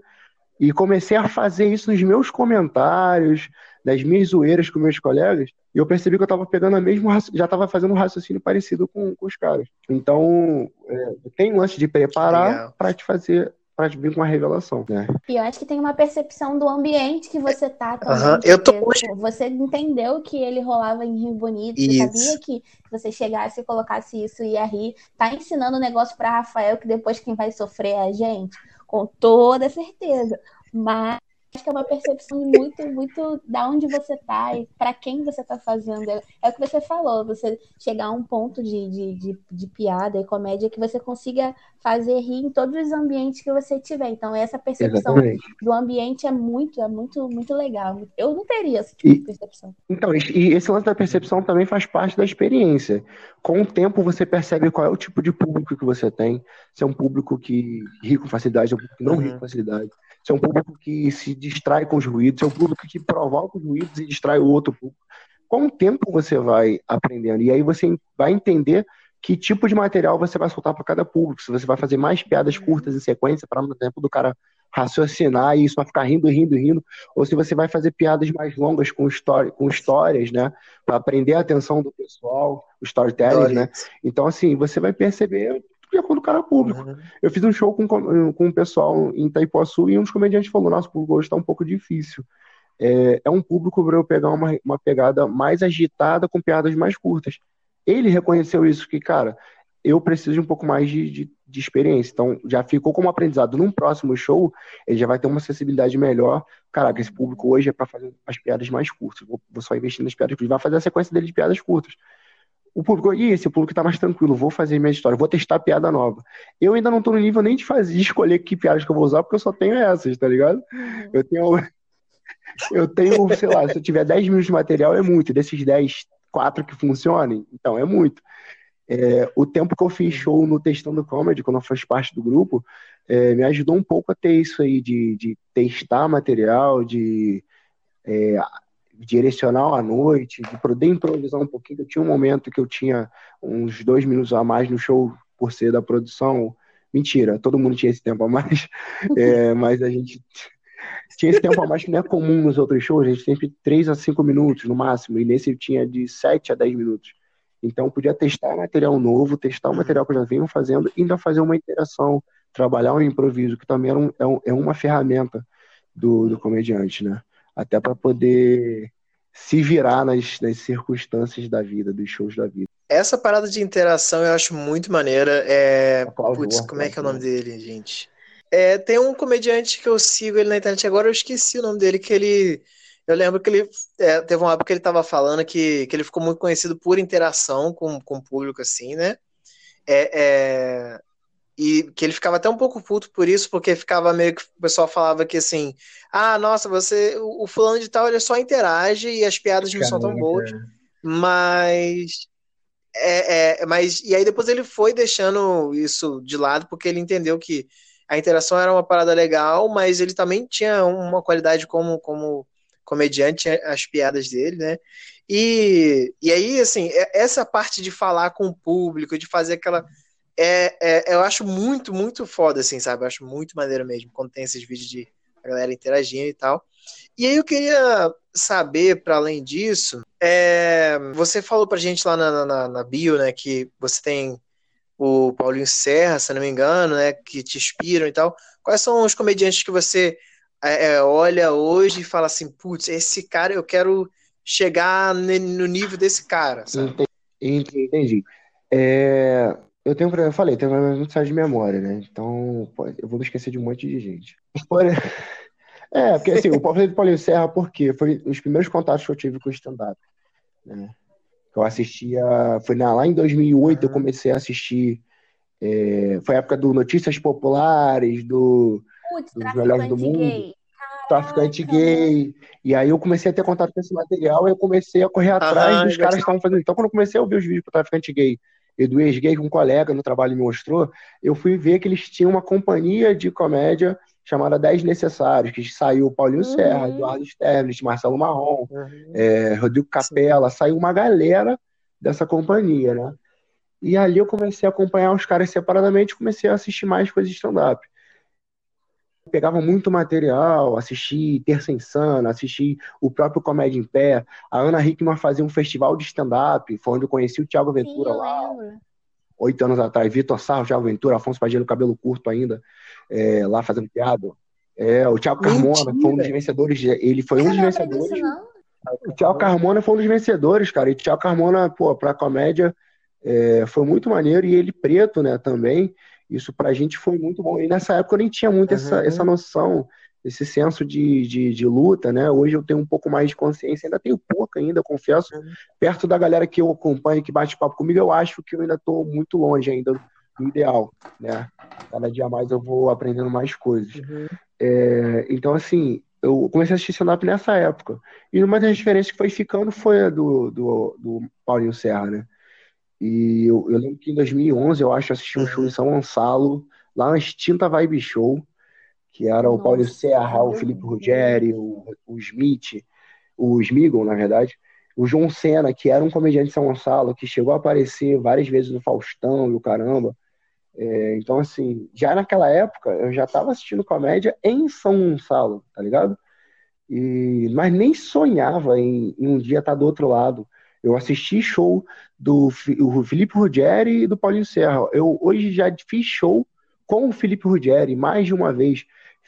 E comecei a fazer isso nos meus comentários, das minhas zoeiras com meus colegas, e eu percebi que eu estava pegando a mesma, já estava fazendo um raciocínio parecido com, com os caras. Então, é, tem um lance de preparar para te fazer para vir com uma revelação, né? E eu acho que tem uma percepção do ambiente que você tá também. Uhum. Eu tô... Você entendeu que ele rolava em Rio Bonito, isso. você sabia que você chegasse e colocasse isso e ia rir. Tá ensinando o negócio para Rafael que depois quem vai sofrer é a gente com toda certeza. Mas acho que é uma percepção muito, muito da onde você está e para quem você está fazendo. É, é, o que você falou, você chegar a um ponto de, de, de, de, piada e comédia que você consiga fazer rir em todos os ambientes que você tiver. Então, essa percepção Exatamente. do ambiente é muito, é muito, muito legal. Eu não teria esse tipo e, de percepção. Então, e esse lance da percepção também faz parte da experiência. Com o tempo, você percebe qual é o tipo de público que você tem. Se é um público que ri com facilidade, ou não uhum. ri com facilidade é um público que se distrai com os ruídos, se é um público que provoca os ruídos e distrai o outro público. Com o tempo você vai aprendendo, e aí você vai entender que tipo de material você vai soltar para cada público. Se você vai fazer mais piadas curtas em sequência, para no tempo do cara raciocinar e isso vai ficar rindo, rindo, rindo, ou se você vai fazer piadas mais longas com, história, com histórias, né, para aprender a atenção do pessoal, o storytelling, né? Então, assim, você vai perceber de acordo com o cara público. Uhum. Eu fiz um show com, com o pessoal em Itaipuaçu e um dos comediantes falou: Nosso público hoje está um pouco difícil. É, é um público para eu pegar uma, uma pegada mais agitada com piadas mais curtas. Ele reconheceu isso, que, cara, eu preciso de um pouco mais de, de, de, experiência. Então, já ficou como aprendizado. Num próximo show, ele já vai ter uma acessibilidade melhor. Caraca, esse público hoje é para fazer as piadas mais curtas. Vou, vou, só investir nas piadas curtas. Vai fazer a sequência dele de piadas curtas. O público, e esse público tá mais tranquilo, vou fazer minha história, vou testar piada nova. Eu ainda não tô no nível nem de fazer, de escolher que piadas que eu vou usar, porque eu só tenho essas, tá ligado? Uhum. Eu tenho. Eu tenho, sei lá, se eu tiver 10 minutos de material, é muito. Desses 10, 4 que funcionem, então é muito. É, o tempo que eu fiz show no Testando Comedy, quando eu fiz parte do grupo, é, me ajudou um pouco a ter isso aí de, de testar material, de é, direcional à noite, de poder improvisar um pouquinho. Eu tinha um momento que eu tinha uns dois minutos a mais no show por ser da produção. Mentira, todo mundo tinha esse tempo a mais, é, mas a gente tinha esse tempo a mais que não é comum nos outros shows, a gente sempre três a cinco minutos no máximo, e nesse tinha de sete a dez minutos. Então podia testar material novo, testar o material que eu já venho fazendo, e ainda fazer uma interação, trabalhar um improviso, que também é, um, é uma ferramenta do, do comediante, né? Até para poder se virar nas, nas circunstâncias da vida, dos shows da vida. Essa parada de interação eu acho muito maneira. É... Putz, como é que é o nome dele, gente? É, tem um comediante que eu sigo ele na internet agora, eu esqueci o nome dele, que ele. Eu lembro que ele é, teve uma época que ele estava falando que, que ele ficou muito conhecido por interação com, com o público, assim, né? É, é, e que ele ficava até um pouco puto por isso, porque ficava meio que o pessoal falava que assim, ah, nossa, você, o, o fulano de tal, ele só interage e as piadas não são tão boas, mas é, é, mas e aí depois ele foi deixando isso de lado porque ele entendeu que a interação era uma parada legal, mas ele também tinha uma qualidade como como comediante as piadas dele, né? E, e aí assim, é, essa parte de falar com o público, de fazer aquela é, é, eu acho muito, muito foda, assim, sabe? Eu acho muito maneiro mesmo quando tem esses vídeos de a galera interagindo e tal. E aí eu queria saber, para além disso, é, você falou pra gente lá na, na, na, bio, né, que você tem o Paulinho Serra, se não me engano, né, que te inspiram e tal. Quais são os comediantes que você é, é olha hoje e fala assim, putz, esse cara eu quero chegar no nível desse cara, sabe? Entendi. Entendi. É, Eu tenho, eu falei, tenho problema muito sério de memória, né? Então, pô, eu vou me esquecer de um monte de gente. É, porque assim, o Paulo do Paulinho Serra, por quê? Foi os primeiros contatos que eu tive com o stand-up. Né? Eu assistia. Foi na, lá em 2008 eu comecei a assistir. É, foi a época do Notícias Populares, do. Putz, Dos melhores do traficante mundo. gay. traficante gay. E aí eu comecei a ter contato com esse material e eu comecei a correr atrás Aham, dos caras que estavam fazendo. Então, quando eu comecei a ouvir os vídeos do traficante gay e do ex-gay que um colega no trabalho me mostrou, eu fui ver que eles tinham uma companhia de comédia chamada 10 Necessários, que saiu Paulinho Uhum. Serra, Eduardo Sterblitz, Marcelo Marrom, Uhum. é, Rodrigo Capella, saiu uma galera dessa companhia, né? E ali eu comecei a acompanhar os caras separadamente e comecei a assistir mais coisas de stand-up pegava muito material, assisti Terça Insana, assisti o próprio Comédia em Pé. A Ana Hickman fazia um festival de stand-up, foi onde eu conheci o Thiago Sim, Ventura eu lá, oito anos atrás. Vitor Sarro, Thiago Ventura, Afonso Padilha, cabelo curto ainda, é, lá fazendo piada. É, o Thiago Carmona foi um dos Mentira. vencedores, ele foi um dos vencedores. O Thiago Carmona foi um dos vencedores, cara. E o Thiago Carmona, pô, pra comédia é, foi muito maneiro. E ele preto, né, também. Isso pra gente foi muito bom. E nessa época eu nem tinha muito essa, Uhum. essa noção, esse senso de, de, de luta, né? Hoje eu tenho um pouco mais de consciência. Ainda tenho pouco ainda, confesso. Uhum. Perto da galera que eu acompanho, que bate papo comigo, eu acho que eu ainda tô muito longe ainda do ideal, né? Cada dia mais eu vou aprendendo mais coisas. Uhum. É, então, assim, eu comecei a assistir stand-up nessa época. E uma das referências que foi ficando foi a do, do, do Paulinho Serra, né? E eu, eu lembro que em 2011, eu acho, eu assisti um show em São Gonçalo, lá na extinta Vibe Show, que era o Paulinho Serra, o Felipe. Ruggeri, o, o Smith, o Smigol, na verdade, o João Senna, que era um comediante de São Gonçalo, que chegou a aparecer várias vezes no Faustão e o caramba. É, então, assim, já naquela época, eu já estava assistindo comédia em São Gonçalo, tá ligado? E, mas nem sonhava em, em um dia estar do outro lado. Eu assisti show do Felipe Ruggeri e do Paulinho Serra. Eu hoje já fiz show com o Felipe Ruggeri mais de uma vez.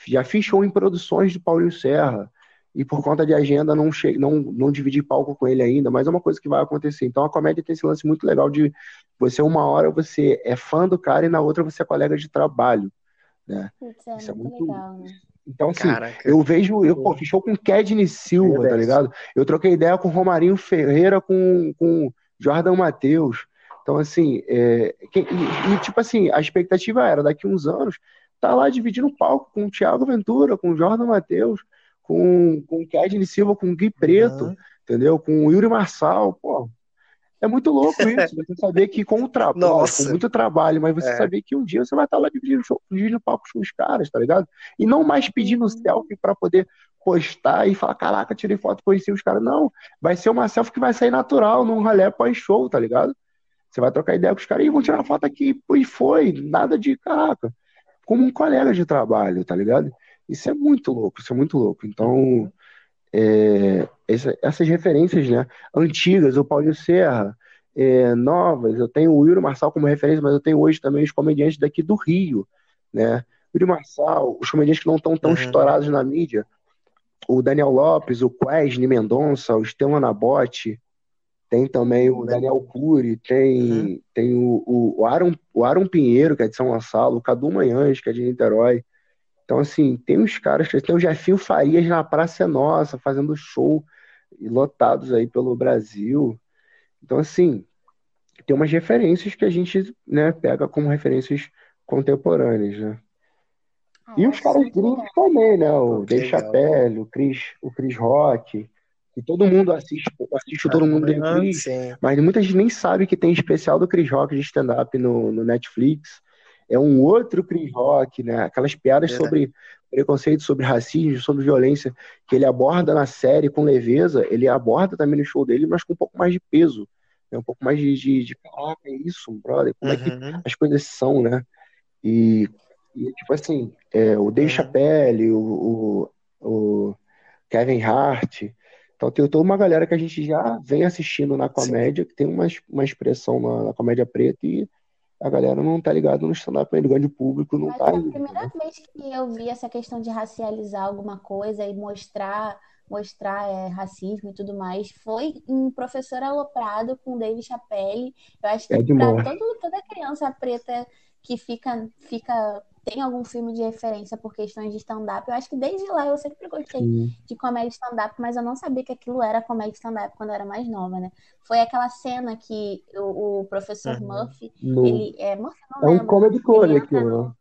Já fiz show em produções do Paulinho Serra. E por conta de agenda não, che... não, não dividi palco com ele ainda, mas é uma coisa que vai acontecer. Então a comédia tem esse lance muito legal de você, uma hora você é fã do cara e na outra você é colega de trabalho. Né? Putz, é Isso é muito muito- legal, né? Então, assim, Caraca. eu vejo, eu pô, show com Kedney Silva, tá ligado? Eu troquei ideia com Romarinho Ferreira, com, com Jordan Matheus. Então, assim, é, quem- e, e, tipo assim, a expectativa era, daqui uns anos, tá lá dividindo palco com o Thiago Ventura, com o Jordan Matheus, com, com o Kedney Silva, com o Gui Preto, Uhum. entendeu? Com o Yuri Marçal, pô. É muito louco isso, você saber que com o trabalho, Nossa. com muito trabalho, mas você É. saber que um dia você vai estar lá dividindo, show, dividindo palco com os caras, tá ligado? E não mais pedindo Uhum. selfie pra poder postar e falar, caraca, tirei foto, conheci os caras. Não, vai ser uma selfie que vai sair natural, num ralé pós-show, tá ligado? Você vai trocar ideia com os caras e vão tirar foto aqui, e foi, nada de caraca. Como um colega de trabalho, tá ligado? Isso é muito louco, isso é muito louco. Então, é, essa- essas referências, né, antigas, o Paulinho Serra, é, novas, eu tenho o Yuri Marçal como referência, mas eu tenho hoje também os comediantes daqui do Rio, né? Yuri Marçal, os comediantes que não estão tão Uhum. estourados na mídia, o Daniel Lopes, o Quesne Mendonça, o Esteban Nabote, tem também o Daniel Cury, tem, tem o, o, o, Aaron, o Aaron Pinheiro, que é de São Gonçalo, o Cadu Manhães, que é de Niterói. Então, assim, tem uns caras, que- tem o Jefinho Farias na Praça é Nossa, fazendo show e lotados aí pelo Brasil. Então, assim, tem umas referências que a gente, né, pega como referências contemporâneas, né? Ah, E os caras gringos também, né? O Dave. Chappelle, o Chris, o Chris Rock, que todo mundo assiste, assiste todo mundo tem o Ah, Chris, mas muita gente nem sabe que tem especial do Chris Rock de stand-up no, no Netflix. É um outro Chris Rock, né? Aquelas piadas Verdade. sobre preconceito, sobre racismo, sobre violência, que ele aborda na série com leveza, ele aborda também no show dele, mas com um pouco mais de peso, né? Um pouco mais de, de, de caraca, é isso, brother, como é que Uhum. as coisas são, né? E, e, tipo assim, é, o Dave Uhum. Chappelle, o, o, o Kevin Hart. Então tem toda uma galera que a gente já vem assistindo na comédia, que tem uma, uma expressão na, na comédia preta e a galera não tá ligado no stand-up ainda, o grande público não Mas tá é a primeira né? vez que eu vi essa questão de racializar alguma coisa e mostrar mostrar é, racismo e tudo mais, foi um professor aloprado com Dave Chappelle. Eu acho que É para toda criança preta que fica, fica tem algum filme de referência por questões de stand-up. Eu acho que desde lá eu sempre gostei Sim. de comédia stand-up, mas eu não sabia que aquilo era comédia stand-up quando eu era mais nova, né? Foi aquela cena que o, o professor Uhum. Murphy, No- ele é Murphy, não É um comedy club aquilo, né?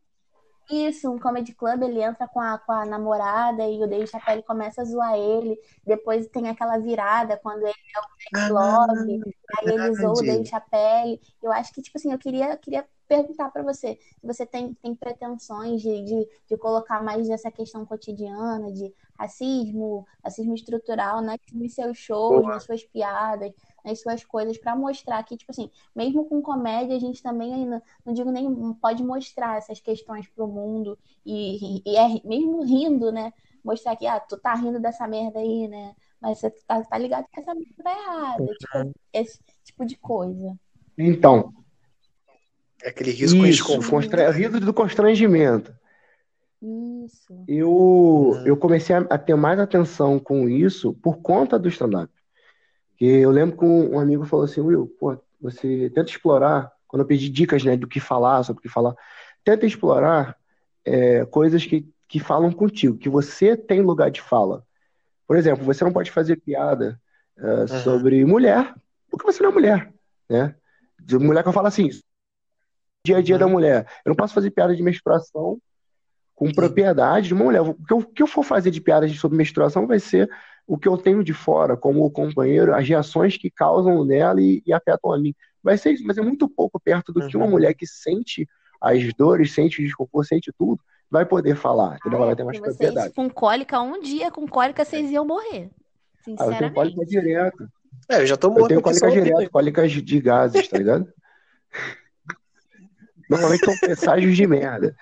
Isso, um comedy club, ele entra com a, com a namorada e o Dave Chappelle começa a zoar ele. Depois tem aquela virada quando ele é o Jack Love, aí ele zoa o. Dave Chappelle. Eu acho que, tipo assim, eu queria, queria perguntar pra você se você tem, tem pretensões de, de, de colocar mais dessa questão cotidiana, de racismo, racismo estrutural, né, nos seus shows, nas suas piadas, nas suas coisas, pra mostrar que, tipo assim, mesmo com comédia, a gente também ainda não digo nem pode mostrar essas questões pro mundo e, e é mesmo rindo, né? Mostrar que, ah, tu tá rindo dessa merda aí, né? Mas você tá, tá ligado que essa merda tá errada. Tipo, esse tipo de coisa. Então, É aquele riso com isso, constra... riso do constrangimento. Isso. Eu, Uhum. eu comecei a, a ter mais atenção com isso por conta do stand-up. Porque eu lembro que um, um amigo falou assim, Will, pô, você tenta explorar, quando eu pedi dicas, né, do que falar, sobre o que falar, tenta explorar é, coisas que, que falam contigo, que você tem lugar de fala. Por exemplo, você não pode fazer piada é, sobre mulher, porque você não é mulher, né? De mulher que eu falo assim, dia a dia Uhum. da mulher. Eu não posso fazer piada de menstruação com propriedade de uma mulher. O que eu, o que eu for fazer de piadas sobre menstruação vai ser o que eu tenho de fora, como companheiro, as reações que causam nela e, e afetam a mim. Vai ser isso, mas é muito pouco perto do que uma Uhum. mulher que sente as dores, sente o desconforto, sente tudo, vai poder falar, entendeu? Ela vai ter mais propriedade. com cólica, um dia com cólica, vocês iam morrer. Ah, eu tenho cólica Sinceramente. direto. É, eu já tô Eu morto tenho aqui cólica direto, ouvindo. cólicas de gases, tá ligado? Normalmente são presságios de merda.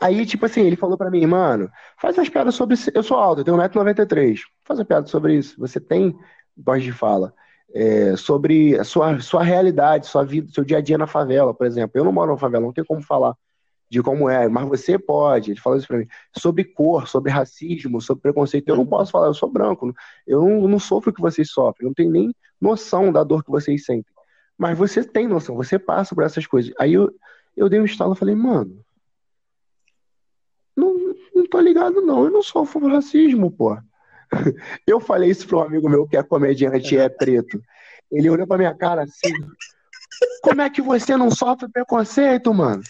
Aí, tipo assim, ele falou pra mim, mano, faz umas piadas sobre. Eu sou alto, eu tenho 1,93m. Faz uma piada sobre isso. Você tem voz de fala. É, sobre a sua, sua realidade, sua vida, seu dia a dia na favela, por exemplo. Eu não moro na favela, não tenho como falar de como é, mas você pode. Ele falou isso pra mim. Sobre cor, sobre racismo, sobre preconceito. Eu não posso falar, eu sou branco. Eu não, não sofro o que vocês sofrem. Eu não tenho nem noção da dor que vocês sentem. Mas você tem noção, você passa por essas coisas. Aí eu, eu dei um estalo e falei, mano, não, não tô ligado, não. Eu não sofro racismo, pô. Eu falei isso pra um amigo meu que é comediante e é preto. Ele olhou pra minha cara assim. Como é que você não sofre preconceito, mano?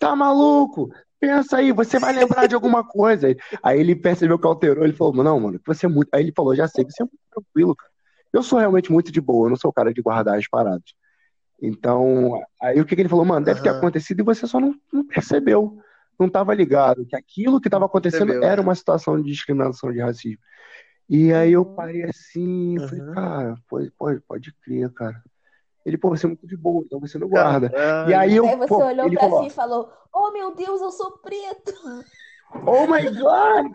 Tá maluco? Pensa aí, você vai lembrar de alguma coisa. Aí ele percebeu que alterou, ele falou, não, mano, você é muito. Aí ele falou, já sei, você é muito tranquilo, cara. Eu sou realmente muito de boa, eu não sou o cara de guardar as paradas. Então, aí o que, que ele falou, mano, deve ter Aham. acontecido e você só não, não percebeu. Não estava ligado que aquilo que estava acontecendo Percebeu, era é. uma situação de discriminação, de racismo. E aí eu parei assim, Uhum. falei, cara, pode, pode, pode crer, cara. Ele, pô, você é muito de boa, então você não guarda. Caralho. E aí eu, Aí você pô, olhou ele pra falou, si e falou: Oh meu Deus, eu sou preto! oh my God,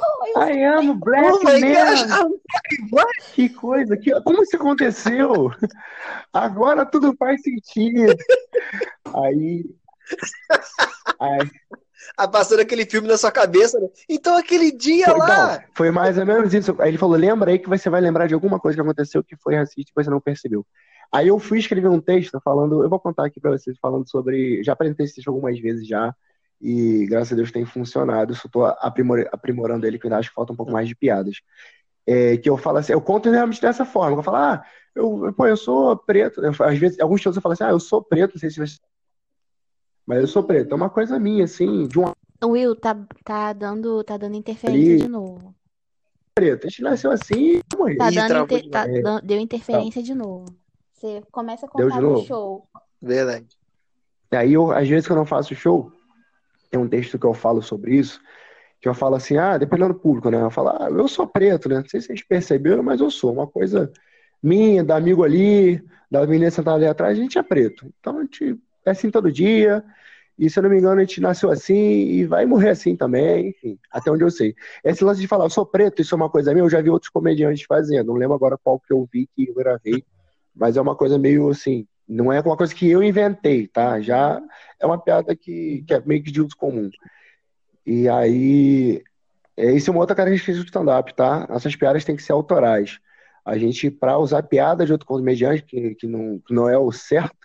Oh, eu I am a black Oh my man. Black. Que coisa, que, como isso aconteceu? Agora tudo faz sentido. Aí, aí passando aquele filme na sua cabeça, né? Então aquele dia Foi, lá. então, foi mais ou menos isso. Aí ele falou: lembra aí que você vai lembrar de alguma coisa que aconteceu que foi racista e você não percebeu. Aí eu fui escrever um texto falando, eu vou contar aqui pra vocês, falando sobre. Já apresentei esse texto algumas vezes já, e graças a Deus tem funcionado. Só tô aprimor- aprimorando ele, que eu acho que falta um pouco mais de piadas. É, que eu falo assim, eu conto realmente dessa forma. Eu falo, ah, eu, pô, eu sou preto. Eu, às vezes, alguns textos eu falo assim, ah, eu sou preto, não sei se você. Mas eu sou preto. É uma coisa minha, assim, de um Will, tá, tá dando, tá dando interferência Ali. de novo. preto. A gente nasceu assim e morreu. Tá dando inter- tá deu interferência de novo. Você começa a contar novo? show. Verdade. E aí, eu, às vezes que eu não faço show, tem um texto que eu falo sobre isso, que eu falo assim, ah, dependendo do público, né? Eu falo, ah, eu sou preto, né? Não sei se vocês perceberam, mas eu sou. Uma coisa minha, da amigo ali, da menina sentada ali atrás, a gente é preto. Então a gente é assim todo dia, e se eu não me engano, a gente nasceu assim e vai morrer assim também, enfim, até onde eu sei. Esse lance de falar, eu sou preto, isso é uma coisa minha, eu já vi outros comediantes fazendo. Não lembro agora qual que eu vi que eu gravei, mas é uma coisa meio assim, não é uma coisa que eu inventei, tá? Já é uma piada que, que é meio que de uso comum. E aí, é, isso é uma outra característica do stand-up, tá? Essas piadas têm que ser autorais. A gente, para usar piada de outro comediante, que, que, não, que não é o certo,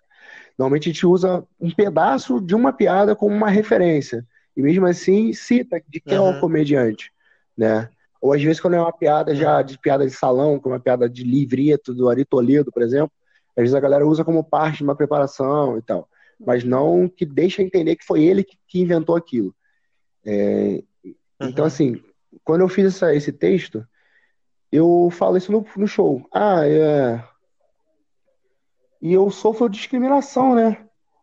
normalmente a gente usa um pedaço de uma piada como uma referência. E mesmo assim, cita de quem uhum. é o comediante, né? Ou às vezes, quando é uma piada já de piada de salão, como uma piada de livreto do Ari Toledo, por exemplo, às vezes a galera usa como parte de uma preparação e tal. Mas não que deixa entender que foi ele que, que inventou aquilo. É, então, uhum. Então, assim, quando eu fiz essa, esse texto, eu falo isso no, no show. Ah, é. E eu sofro discriminação, né?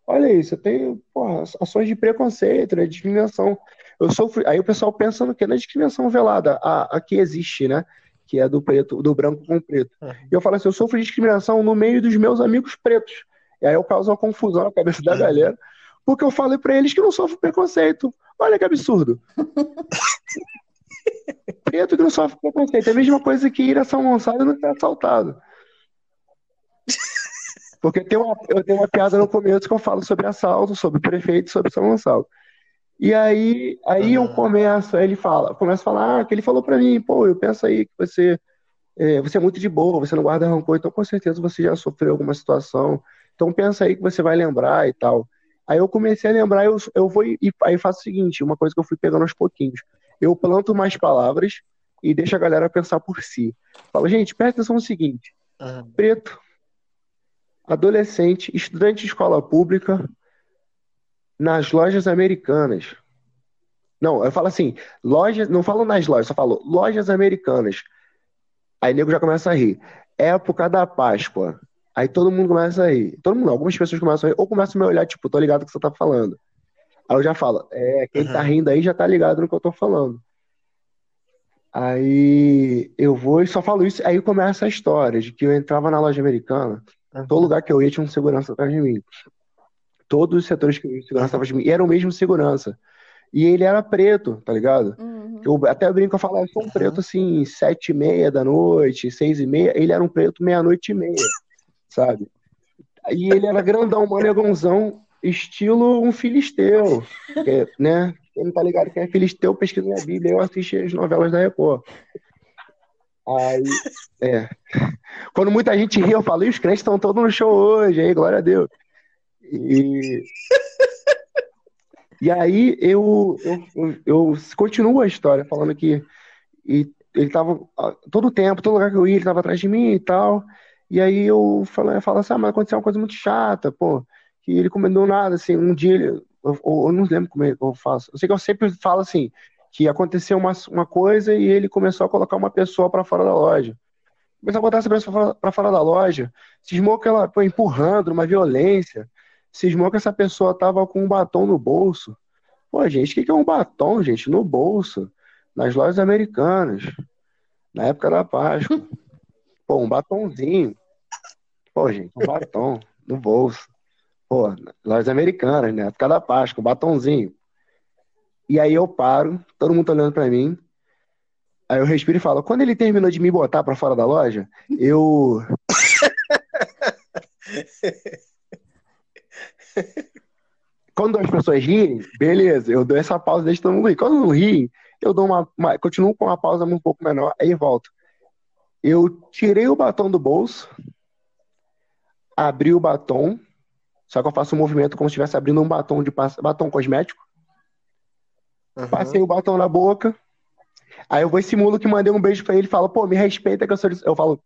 Olha isso, eu tenho porra, ações de preconceito, né? Discriminação. Eu sofro. Aí o pessoal pensa no que? Na discriminação velada, a, a que existe, né? Que é do preto, do branco com preto. Uhum. E eu falo assim, eu sofro discriminação no meio dos meus amigos pretos. E aí eu causo uma confusão na cabeça da uhum. galera, porque eu falei para eles que não sofro preconceito. Olha que absurdo. preto que não sofre preconceito. É a mesma coisa que ir a São Gonçalo e não ser assaltado. Porque tem uma, eu tenho uma piada no começo que eu falo sobre assalto, sobre prefeito, sobre São Gonçalo. E aí, aí eu começo, aí ele fala, começa a falar, ah, que ele falou para mim, pô, eu penso aí que você é, você é muito de boa, você não guarda rancor, então com certeza você já sofreu alguma situação. Então pensa aí que você vai lembrar e tal. Aí eu comecei a lembrar, eu, eu vou e aí faço o seguinte, uma coisa que eu fui pegando aos pouquinhos eu planto mais palavras e deixo a galera pensar por si. Falo, gente, presta atenção no seguinte: uhum. preto, adolescente, estudante de escola pública, nas lojas americanas. Não, eu falo assim, lojas, não falo nas lojas, só falo lojas americanas. Aí nego já começa a rir. Época da Páscoa. Aí todo mundo começa a rir. Todo mundo, algumas pessoas começam a rir, ou começam a me olhar, tipo, tô ligado que você tá falando. Aí eu já falo, é, quem uhum. tá rindo aí já tá ligado no que eu tô falando. Aí eu vou e só falo isso, aí começa a história de que eu entrava na loja americana, uhum. todo lugar que eu ia tinha um segurança atrás de mim. Todos os setores que eu ia, segurança atrás de mim, e era o mesmo segurança. E ele era preto, tá ligado? Uhum. Eu até brinco, eu falo, eu sou um preto assim, sete e meia da noite, seis e meia, ele era um preto meia-noite e meia, sabe? E ele era grandão, manegãozão, estilo um filisteu, que, né? Quem não tá ligado que é filisteu, pesquisa na Bíblia, eu assisto as novelas da Record. Aí, é. Quando muita gente ri, eu falo, e os crentes estão todos no show hoje, aí, glória a Deus. E, e aí eu, eu, eu, eu continuo a história falando que e ele tava todo o tempo, todo lugar que eu ia, ele tava atrás de mim e tal. E aí eu falo, eu falo assim, ah, mas aconteceu uma coisa muito chata, pô que ele comentou nada, assim, um dia, ele, eu, eu, não lembro como é que eu faço, eu sei que eu sempre falo assim, que aconteceu uma, uma coisa e ele começou a colocar uma pessoa para fora da loja. Começou a botar essa pessoa para fora da loja, cismou que ela foi empurrando, uma violência, cismou que essa pessoa tava com um batom no bolso. Pô, gente, o que é um batom, gente? No bolso, nas lojas americanas, na época da Páscoa. Pô, um batonzinho. Pô, gente, um batom no bolso. Pô, lojas americanas, né? Época da Páscoa, batonzinho. E aí eu paro, todo mundo tá olhando pra mim. Aí eu respiro e falo, quando ele terminou de me botar pra fora da loja, eu. quando as pessoas riem, beleza, eu dou essa pausa deixo todo mundo rir. Quando não riem, eu dou uma, uma, continuo com uma pausa um pouco menor, aí volto. Eu tirei o batom do bolso, abri o batom, só que eu faço um movimento como se estivesse abrindo um batom de batom cosmético. Uhum. Passei o batom na boca. Aí eu vou e simulo que mandei um beijo pra ele e falo, pô, me respeita que eu sou de... Eu falo,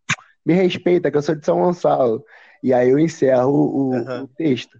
me respeita que eu sou de São Gonçalo. E aí eu encerro o, uhum. o texto.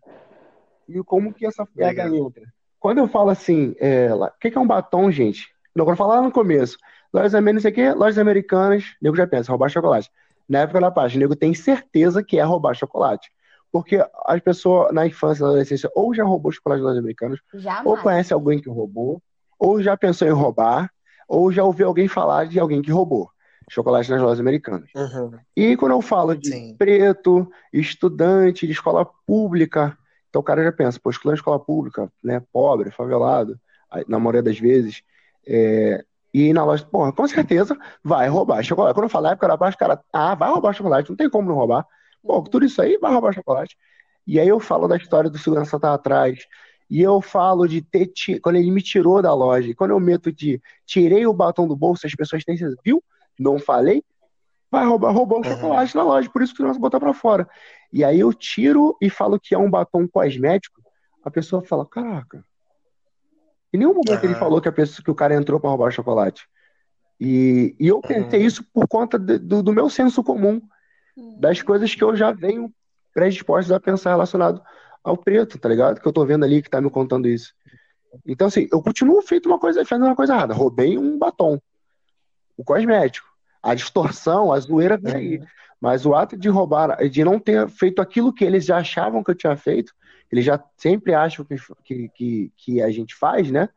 E como que essa pega entra? Quando eu falo assim, é, o que, que é um batom, gente? Não, quando eu falar lá no começo, lojas americanas, lojas americanas, nego já pensa, roubar chocolate. Na época da página, nego tem certeza que é roubar chocolate. Porque as pessoas na infância, na adolescência, ou já roubou chocolate dos americanos, Jamais. ou conhece alguém que roubou, ou já pensou em roubar, ou já ouviu alguém falar de alguém que roubou chocolate nas lojas americanas. Uhum. E quando eu falo de Sim. preto, estudante de escola pública, então o cara já pensa, pô, estudante de escola pública, né, pobre, favelado, na maioria das vezes, é, e na loja, porra, com certeza vai roubar chocolate. Quando eu falo época da baixa, cara, ah, vai roubar chocolate, não tem como não roubar. Bom, tudo isso aí vai roubar chocolate. E aí eu falo da história do segurança estar tá atrás. E eu falo de ter. Quando ele me tirou da loja. E quando eu meto de. Tirei o batom do bolso, as pessoas têm certeza. Viu? Não falei? Vai roubar, roubou um Uhum. chocolate na loja. Por isso que nós botar pra fora. E aí eu tiro e falo que é um batom cosmético. A pessoa fala: Caraca. Em nenhum momento ele Aham. falou que, a pessoa, que o cara entrou pra roubar o chocolate. E, e eu pensei Uhum. isso por conta de- do, do meu senso comum, das coisas que eu já venho predispostos a pensar relacionado ao preto, tá ligado? Que eu tô vendo ali que tá me contando isso. Então, assim, eu continuo feito uma coisa, fazendo uma coisa errada. Roubei um batom, o cosmético. A distorção, a zoeira vem aí. Mas o ato de roubar, de não ter feito aquilo que eles já achavam que eu tinha feito, eles já sempre acham que, que, que, que a gente faz, né?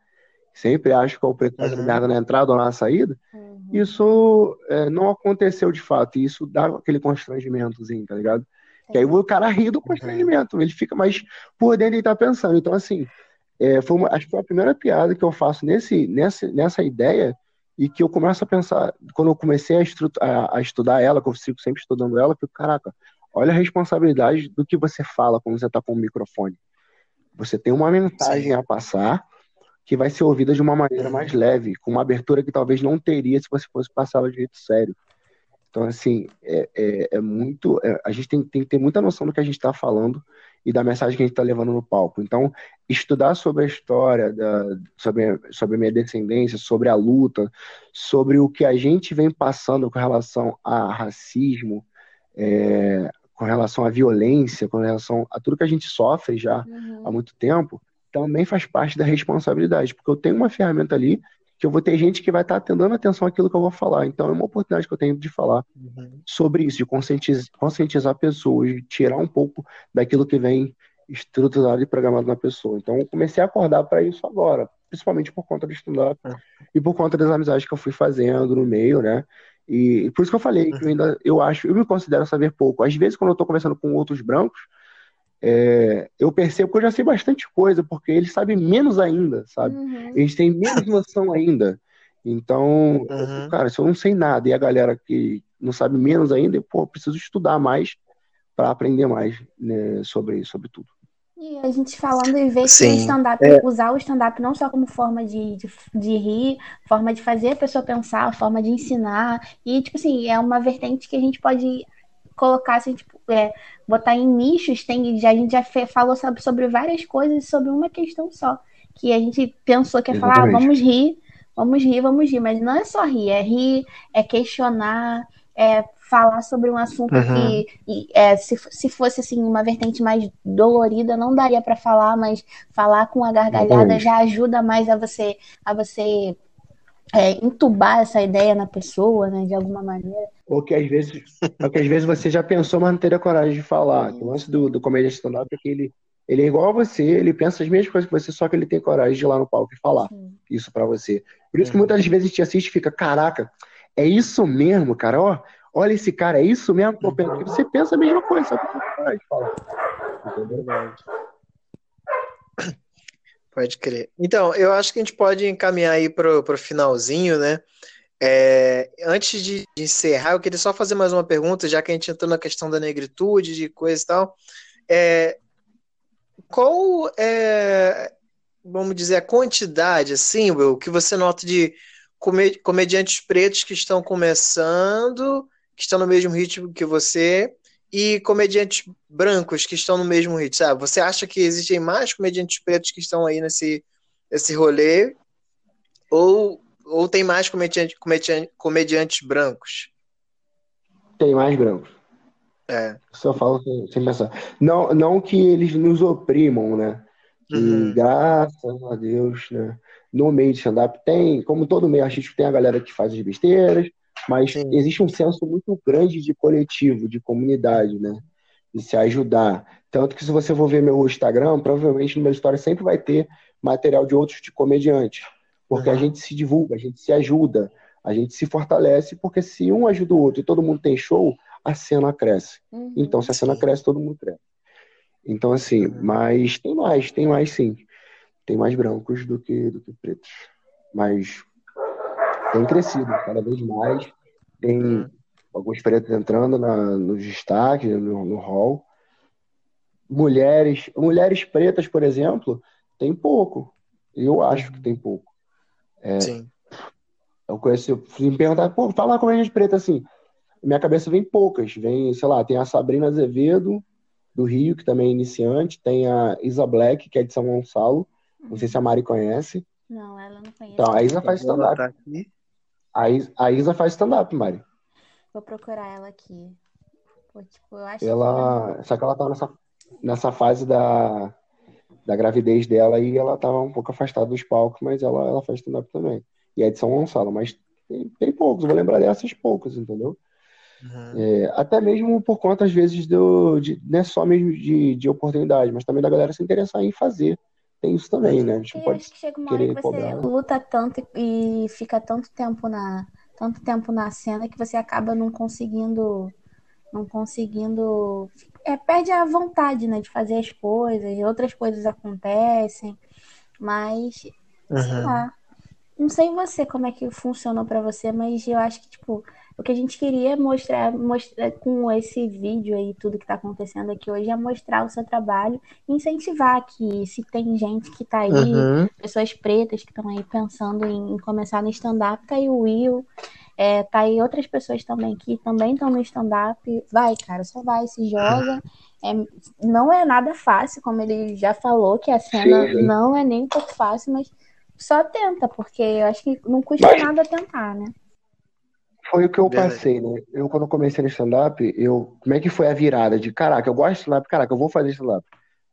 Sempre acham que é o preto Uhum. merda na entrada ou na saída. Uhum. Isso é, não aconteceu de fato. E isso dá aquele constrangimentozinho, tá ligado? Que aí o cara ri do constrangimento, ele fica mais por dentro ele tá pensando. Então, assim, é, foi uma- acho que foi a primeira piada que eu faço nesse, nessa, nessa ideia e que eu começo a pensar, quando eu comecei a, a- a estudar ela, que eu fico sempre estudando ela, eu fico, caraca, olha a responsabilidade do que você fala quando você tá com o microfone. Você tem uma mensagem Sim. a passar que vai ser ouvida de uma maneira mais leve, com uma abertura que talvez não teria se você fosse passar ela de jeito sério. Então, assim, é, é, é muito. é, a gente tem, tem que ter muita noção do que a gente está falando e da mensagem que a gente está levando no palco. Então, estudar sobre a história, da, sobre, sobre a minha descendência, sobre a luta, sobre o que a gente vem passando com relação a racismo, é, com relação à violência, com relação a tudo que a gente sofre já Uhum. há muito tempo, também faz parte da responsabilidade, porque eu tenho uma ferramenta ali que eu vou ter gente que vai estar dando atenção àquilo que eu vou falar. Então é uma oportunidade que eu tenho de falar Uhum. sobre isso, de conscientizar, conscientizar pessoas, de tirar um pouco daquilo que vem estruturado e programado na pessoa. Então eu comecei a acordar para isso agora, principalmente por conta do stand-up É. e por conta das amizades que eu fui fazendo no meio, né? E por isso que eu falei que eu ainda eu acho, eu me considero saber pouco. Às vezes quando eu estou conversando com outros brancos, é, eu percebo que eu já sei bastante coisa, porque eles sabem menos ainda, sabe? Uhum. Eles têm menos noção ainda. Então, Uhum. cara, se eu não sei nada e a galera que não sabe menos ainda, eu, pô, eu preciso estudar mais para aprender mais né, sobre, sobre tudo. E a gente falando e ver que o stand-up, é. usar o stand-up não só como forma de, de, de rir, forma de fazer a pessoa pensar, forma de ensinar. E, tipo assim, é uma vertente que a gente pode colocar, assim, tipo, é, botar em nichos. Tem, já, a gente já falou sobre, sobre várias coisas sobre uma questão só. Que a gente pensou que é falar, ah, vamos rir, vamos rir, vamos rir. Mas não é só rir, é rir, é questionar, é falar sobre um assunto Uhum. que e, é, se, se fosse assim uma vertente mais dolorida não daria para falar, mas falar com a gargalhada já ajuda mais a você a você é, entubar essa ideia na pessoa, né, de alguma maneira. Ou que às vezes, ou que às vezes você já pensou, mas não teria coragem de falar. O lance do, do comediante stand-up é que ele, ele é igual a você, ele pensa as mesmas coisas que você, só que ele tem coragem de ir lá no palco e falar isso pra você. Por isso que Uhum. muitas vezes a gente assiste e fica, caraca, é isso mesmo, cara, ó, olha esse cara, é isso mesmo que eu penso. Porque você pensa a mesma coisa, só que você tem coragem de falar. Entendeu? Pode crer. Então, eu acho que a gente pode encaminhar aí pro, pro finalzinho, né? É, antes de de encerrar, eu queria só fazer mais uma pergunta, já que a gente entrou na questão da negritude, de coisa e tal. É, qual é, vamos dizer, a quantidade, assim, Will, que você nota de come- comediantes pretos que estão começando, que estão no mesmo ritmo que você, e comediantes brancos que estão no mesmo ritmo, sabe? Você acha que existem mais comediantes pretos que estão aí nesse, nesse rolê? Ou, ou tem mais comediante, comediante, comediantes brancos? Tem mais brancos. É. Eu falo sem, sem pensar. Não, não que eles nos oprimam, né? Que Uhum. graças a Deus, né? No meio de stand-up tem, como todo meio artístico, tem a galera que faz as besteiras, mas Sim. existe um senso muito grande de coletivo, de comunidade, né? De se ajudar. Tanto que se você for ver meu Instagram, provavelmente no meu story sempre vai ter material de outros de comediantes. Porque a Uhum. gente se divulga, a gente se ajuda, a gente se fortalece, porque se um ajuda o outro e todo mundo tem show, a cena cresce. Uhum. Então, se a cena cresce, todo mundo cresce. Então, assim, Uhum. mas tem mais, tem mais sim. Tem mais brancos do que, do que pretos. Mas tem crescido cada vez mais. Tem Uhum. alguns pretos entrando na, nos destaques, no, no hall. Mulheres, mulheres pretas, por exemplo, tem pouco. Eu acho que tem pouco. É, Sim. eu conheço, se me perguntar, pô, fala comédia de preta assim. Minha cabeça vem poucas. Vem, sei lá, tem a Sabrina Azevedo, do Rio, que também é iniciante. Tem a Isa Black, que é de São Gonçalo. Não sei se a Mari conhece. Não, ela não conhece. Então, a Isa faz stand-up. aqui. A Isa, a Isa faz stand-up, Mari. Vou procurar ela aqui. Pô, tipo, eu acho Ela, só que ela tá nessa, nessa fase da, da gravidez dela e ela tava um pouco afastada dos palcos, mas ela, ela faz stand-up também. E é de São Gonçalo, mas tem, tem poucos, eu vou lembrar dessas poucas, entendeu? Uhum. É, até mesmo por conta, às vezes, do, de, não é só mesmo de, de oportunidade, mas também da galera se interessar em fazer. Tem isso também, né? A gente eu pode acho que chega uma hora querer que você cobrar. luta tanto e, e fica tanto tempo na tanto tempo na cena que você acaba não conseguindo não conseguindo é, perde a vontade, né, de fazer as coisas, outras coisas acontecem, mas sei Uhum. lá. Não sei você como é que funcionou pra você, mas eu acho que tipo o que a gente queria mostrar, mostrar com esse vídeo aí, tudo que tá acontecendo aqui hoje, é mostrar o seu trabalho e incentivar que se tem gente que tá aí Uhum. pessoas pretas que estão aí pensando em, em começar no stand-up, tá aí o Will, é, tá aí outras pessoas também que também estão no stand-up. Vai, cara, só vai, se joga. É, não é nada fácil, como ele já falou, que a cena Sim. não é nem um pouco fácil, mas só tenta, porque eu acho que não custa nada tentar, né? Foi o que eu passei, né? Eu, quando comecei no stand-up, eu, como é que foi a virada de, caraca, eu gosto de stand-up, caraca, eu vou fazer stand-up.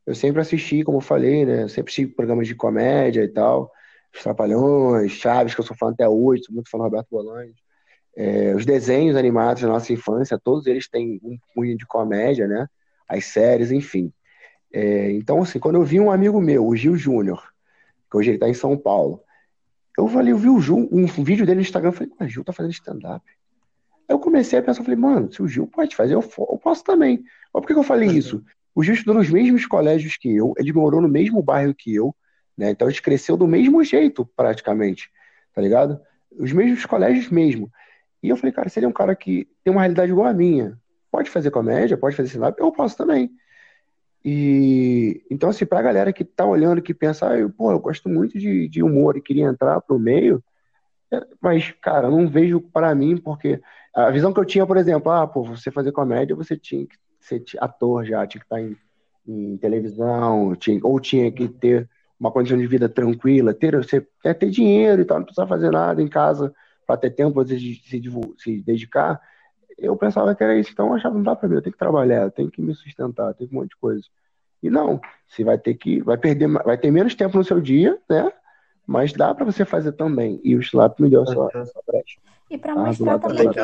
Eu sempre assisti, como eu falei, né? Eu sempre assisti programas de comédia e tal, Os Trapalhões, Chaves, que eu sou fã até hoje, sou muito fã do Roberto Bolanhos. É, os desenhos animados da nossa infância, todos eles têm um cunho de comédia, né? As séries, enfim. É, então, assim, quando eu vi um amigo meu, o Gil Júnior, que hoje ele tá em São Paulo, eu falei, eu vi o Gil, um vídeo dele no Instagram, eu falei, mas o Gil tá fazendo stand-up. Aí eu comecei a pensar, eu falei, mano, se o Gil pode fazer, eu, eu posso também. Mas por que que eu falei isso? O Gil estudou nos mesmos colégios que eu, ele morou no mesmo bairro que eu, né? Então a gente cresceu do mesmo jeito, praticamente, tá ligado? Os mesmos colégios mesmo. E eu falei, cara, se ele é um cara que tem uma realidade igual a minha, pode fazer comédia, pode fazer stand-up, eu posso também. E então, assim, pra galera que tá olhando, que pensa, ah, eu, pô, eu gosto muito de, de humor e queria entrar pro meio, é, mas, cara, não vejo pra mim, porque a visão que eu tinha, por exemplo, ah, pô, você fazer comédia, você tinha que ser ator já, tinha que estar em, em televisão, tinha, ou tinha que ter uma condição de vida tranquila, ter, você quer ter dinheiro e tal, não precisa fazer nada em casa para ter tempo de se, se se dedicar. Eu pensava que era isso, então eu achava, não dá pra mim, eu tenho que trabalhar, eu tenho que me sustentar, tem um monte de coisa. E não, você vai ter que, vai perder, vai ter menos tempo no seu dia, né? Mas dá pra você fazer também. E o Slap me deu essa, Uhum. essa brecha. E pra Ah, mostrar também que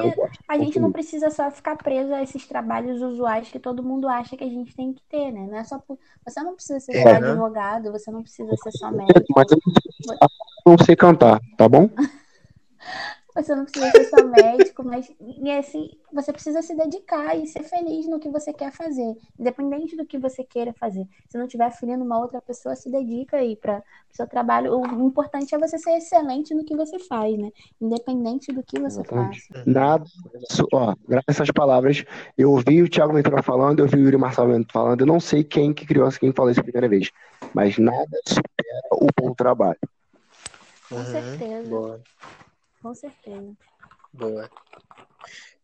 a gente não precisa só ficar preso a esses trabalhos usuais que todo mundo acha que a gente tem que ter, né? Não é só por... Você não precisa ser só É. advogado, você não precisa ser só médico, Mas eu não sei cantar, tá bom? você não precisa ser só médico, mas e assim, você precisa se dedicar e ser feliz no que você quer fazer, independente do que você queira fazer. Se não estiver ferindo uma outra pessoa, se dedica aí para o seu trabalho. O importante é você ser excelente no que você faz, né? Independente do que você Exatamente. faça. Nada. Ó, graças a essas palavras, eu ouvi o Thiago Ventura falando, eu ouvi o Yuri Marçal falando, eu não sei quem que criou, quem falou isso a primeira vez, mas nada supera o bom trabalho. Com Uhum. certeza, Boa, com certeza. boa.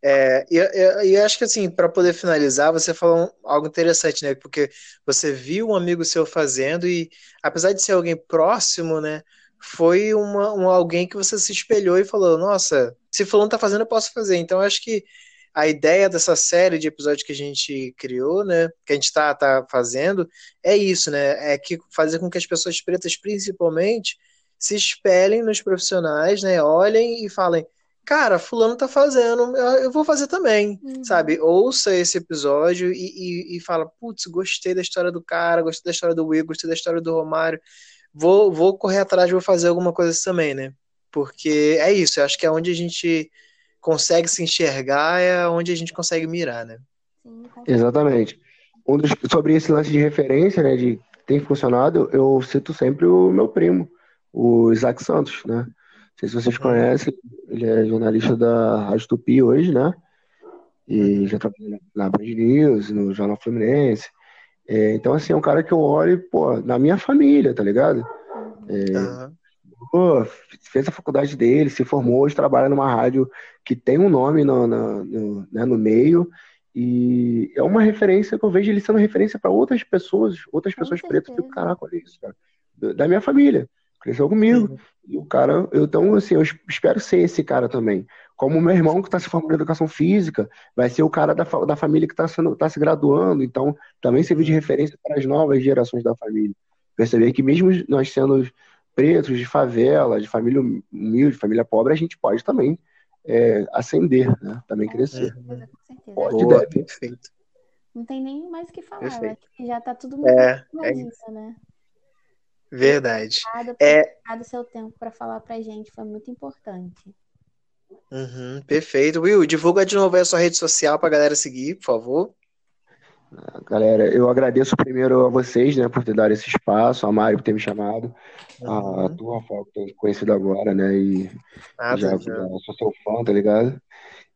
É, e, eu acho que assim, para poder finalizar, você falou algo interessante, né? Porque você viu um amigo seu fazendo e, apesar de ser alguém próximo, né? Foi uma, um alguém que você se espelhou e falou: Nossa, se fulano tá fazendo, eu posso fazer. Então, eu acho que a ideia dessa série de episódios que a gente criou, né? Que a gente tá, tá fazendo, é isso, né? É que fazer com que as pessoas pretas, principalmente, se espelhem nos profissionais, né? Olhem e falem cara, fulano tá fazendo, eu, vou fazer também, Uhum. sabe? Ouça esse episódio e, e, e fala, putz, gostei da história do cara, gostei da história do Will, gostei da história do Romário, vou, vou correr atrás, vou fazer alguma coisa assim também, né? Porque é isso, eu acho que é onde a gente consegue se enxergar, é onde a gente consegue mirar, né? Exatamente. Um dos- sobre esse lance de referência, né, de tem funcionado, eu cito sempre o meu primo, o Isaac Santos, né? Não sei se vocês Uhum. conhecem, ele é jornalista da Rádio Tupi hoje, né? E já trabalhou na Band News, no Jornal Fluminense. É, então, assim, é um cara que eu olho, pô, na minha família, tá ligado? É, Aham. pô, fez a faculdade dele, se formou, hoje trabalha numa rádio que tem um nome no, no, no, né, no meio, e é uma referência que eu vejo ele sendo referência para outras pessoas, outras pessoas pretas. Eu fico, caraca, olha isso, cara. Da minha família. Cresceu comigo. Uhum. E o cara, eu, então, assim, eu es- espero ser esse cara também. Como o meu irmão que está se formando em educação física, vai ser o cara da, da família que está tá se graduando, então também servir de referência para as novas gerações da família. Perceber que mesmo nós sendo pretos, de favela, de família humilde, de família pobre, a gente pode também é, ascender, né? Também crescer. Com certeza, com certeza. Pode. Boa, deve. perfeito. Não tem nem mais o que falar. Que já tá tudo muito É, é né? Verdade. Obrigada por É, ter dado seu tempo para falar pra gente. Foi muito importante. uhum, perfeito. Will, divulga de novo aí a sua rede social pra galera seguir, por favor. Galera, eu agradeço primeiro a vocês, né, por ter dado esse espaço, a Mari por ter me chamado, a Uhum. tu, Rafael, que tenho conhecido agora, né, e Nada, já, já. sou seu fã, tá ligado?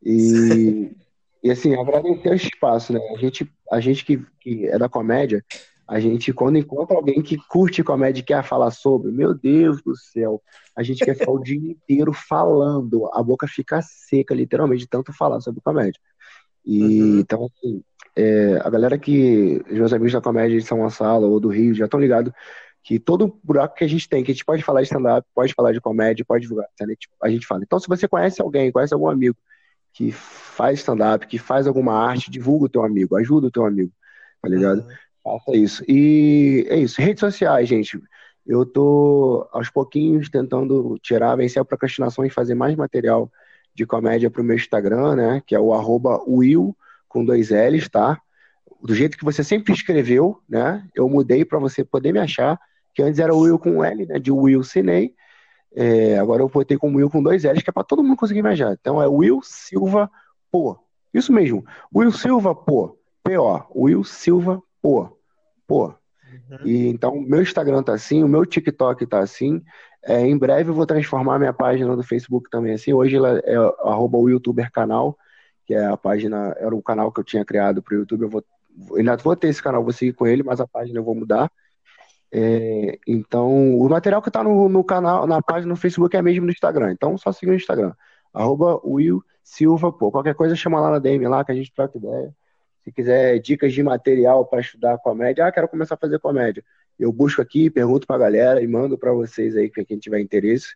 E, e assim, agradecer esse espaço, né? A gente, a gente que, que é da comédia, a gente, quando encontra alguém que curte comédia e quer falar sobre, meu Deus do céu, a gente quer ficar o dia inteiro falando, a boca fica seca, literalmente, de tanto falar sobre comédia. E Uhum. então, assim, é, a galera que, os meus amigos da comédia de São Gonçalo ou do Rio já estão ligados que todo buraco que a gente tem, que a gente pode falar de stand-up, pode falar de comédia, pode divulgar? Tipo, a gente fala. Então, se você conhece alguém, conhece algum amigo que faz stand-up, que faz alguma arte, divulga o teu amigo, ajuda o teu amigo, tá ligado? Uhum. Faça isso. E é isso. Redes sociais, gente. Eu tô aos pouquinhos tentando tirar, vencer a procrastinação e fazer mais material de comédia pro meu Instagram, né? Que é o arroba Will com dois L's, tá? Do jeito que você sempre escreveu, né? Eu mudei para você poder me achar, que antes era Will com L, né? De Will Cinei. É, agora eu botei com Will com dois L's, que é para todo mundo conseguir me achar. Então é Will Silva Pô. Isso mesmo. Will Silva Pô. P-O. Will Silva Pô. Pô. Uhum. E então, meu Instagram tá assim, o meu TikTok tá assim. É, em breve eu vou transformar minha página do Facebook também assim. Hoje ela é arroba o YouTuber canal, que é a página, era o canal que eu tinha criado para o YouTube. Eu vou, ainda vou ter esse canal, vou seguir com ele, mas a página eu vou mudar. É, então, o material que tá no, no canal, na página no Facebook é mesmo no Instagram. Então, só seguir no Instagram. Arroba Will Silva, pô. Qualquer coisa chama lá na DM lá que a gente troca ideia. Se quiser dicas de material para estudar comédia, ah, quero começar a fazer comédia. Eu busco aqui, pergunto pra galera e mando para vocês aí, quem tiver interesse.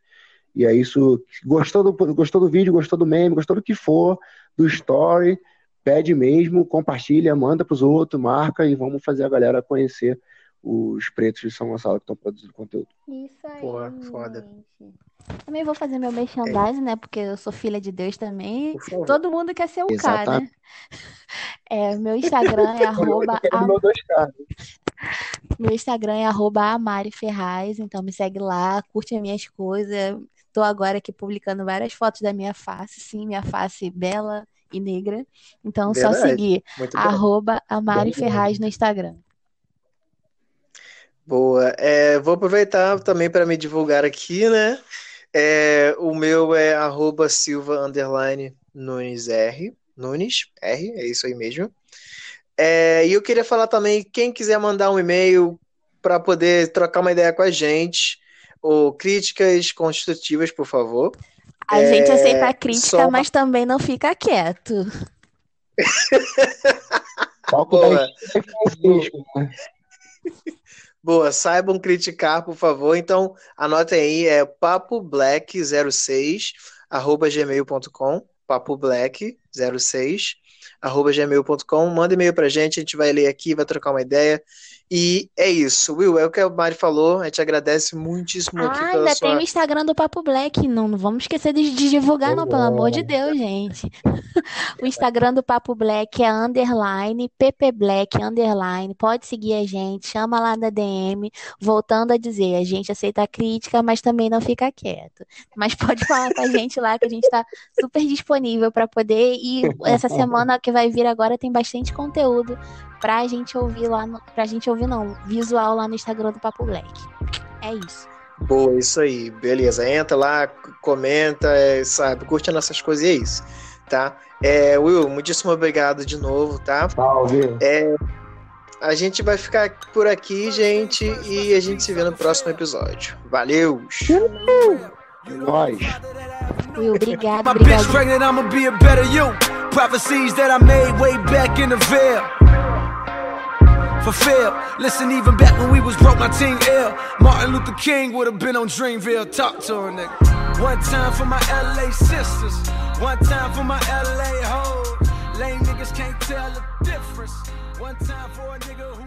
E é isso. Gostou do, gostou do vídeo, gostou do meme, gostou do que for, do story, pede mesmo, compartilha, manda pros outros, marca e vamos fazer a galera conhecer os pretos de São Gonçalo que estão produzindo conteúdo. Isso aí, Porra, foda. Também vou fazer meu merchandising, né? Porque eu sou filha de Deus também. Todo mundo quer ser o K, né? É, meu Instagram é arroba meu Instagram é arroba Amari Ferraz, então me segue lá, curte as minhas coisas. Estou agora aqui publicando várias fotos da minha face, sim, minha face bela e negra. Então, só Verdade. seguir Muito bem. arroba Amari Bem Ferraz no Instagram. Boa. É, vou aproveitar também para me divulgar aqui, né? É, o meu é arroba Silva Nunes R. Nunes R, é isso aí mesmo. É, e eu queria falar também, quem quiser mandar um e-mail para poder trocar uma ideia com a gente, ou críticas construtivas, por favor. A É, gente aceita a crítica, só- mas também não fica quieto. Boa. Boa, saibam criticar, por favor. Então, anotem aí, é papoblack06, arroba gmail.com, papoblack06, arroba gmail.com. Manda e-mail pra gente, a gente vai ler aqui, vai trocar uma ideia. E é isso. Will, é o que a Mari falou, a gente agradece muitíssimo aqui Ah, pela ainda sua... tem o Instagram do Papo Black. Não, não vamos esquecer de, de divulgar, não, pelo amor de Deus, gente. O Instagram do Papo Black é underline, PP Black, underline. Pode seguir a gente, chama lá na DM. Voltando a dizer, a gente aceita a crítica, mas também não fica quieto. Mas pode falar com a gente lá, que a gente está super disponível para poder. E essa semana que vai vir agora tem bastante conteúdo pra gente ouvir lá, no, pra gente ouvir não, visual lá no Instagram do Papo Black. É isso. Boa, isso aí. Beleza, entra lá, comenta, é, sabe, curte as nossas coisas e é isso, tá? É, Will, muitíssimo obrigado de novo, tá? Salve. A gente vai ficar por aqui, gente, e a gente se vê no próximo episódio. Valeu! Nós. Will, obrigado, My bitch obrigado. pregnant, I'ma be a better you. Prophecies that I made way back in the veil. Fulfilled. Listen, even back when we was broke, my team ill. Martin Luther King would have been on Dreamville. Talk to her, nigga. One time for my LA sisters. One time for my LA hoes. Lame niggas can't tell the difference. One time for a nigga who.